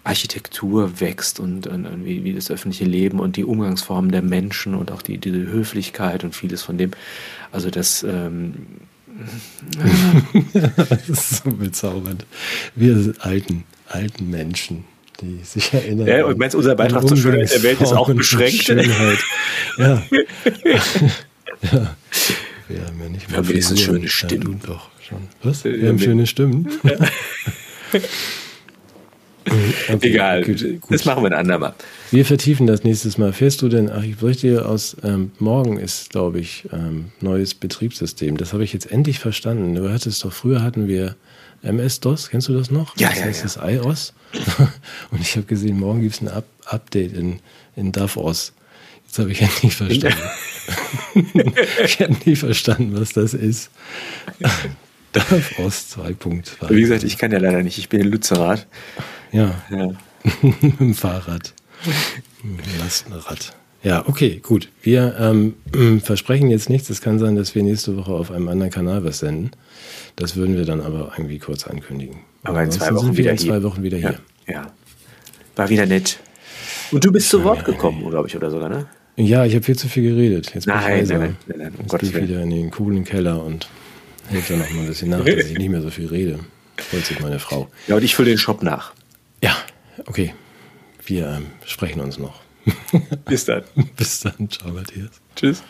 Architektur wächst und, und, und wie, wie, das öffentliche Leben und die Umgangsformen der Menschen und auch die, diese Höflichkeit und vieles von dem, also das, ähm, das ist so bezaubernd. Wir alten, alten Menschen die sich erinnern. Ja, und meinst unser Beitrag zur Schönheit der Welt ist auch beschränkt? Schönheit. Ja. ja. Wir haben ja nicht mehr Wir haben schöne Stimmen. Ja, doch schon. Was? Wir haben schöne Stimmen. Okay, Egal, gut, gut. das machen wir ein andermal. Wir vertiefen das nächstes Mal. Fährst du denn, ach, ich dir aus, ähm, morgen ist, glaube ich, ähm, neues Betriebssystem. Das habe ich jetzt endlich verstanden. Du hattest doch, früher hatten wir MS-DOS, kennst du das noch? Ja, das ja, heißt ja. das iOS. Und ich habe gesehen, morgen gibt es ein Up Update in, in DAVOS. Jetzt habe ich endlich verstanden. ich habe nie verstanden, was das ist. DAVOS 2.2. Wie gesagt, ich kann ja leider nicht. Ich bin in Lützerath. Ja. ja. Mit dem Fahrrad. Lastenrad. Ja, okay, gut. Wir ähm, versprechen jetzt nichts. Es kann sein, dass wir nächste Woche auf einem anderen Kanal was senden. Das würden wir dann aber irgendwie kurz ankündigen. Aber in zwei Wochen wieder in zwei Wochen wieder hier. Ja, ja. War wieder nett. Und du bist zu Wort gekommen, glaube ich, oder sogar, ne? Ja, ich habe viel zu viel geredet. Jetzt nein, ich nein, nein, nein, nein, um Jetzt Gottes wieder in den coolen Keller und hilft ja noch mal ein bisschen nach, dass ich nicht mehr so viel rede. Freut sich meine Frau. Ja, und ich fülle den Shop nach. Ja, okay. Wir ähm, sprechen uns noch. Bis dann. Bis dann. Ciao, Matthias. Tschüss.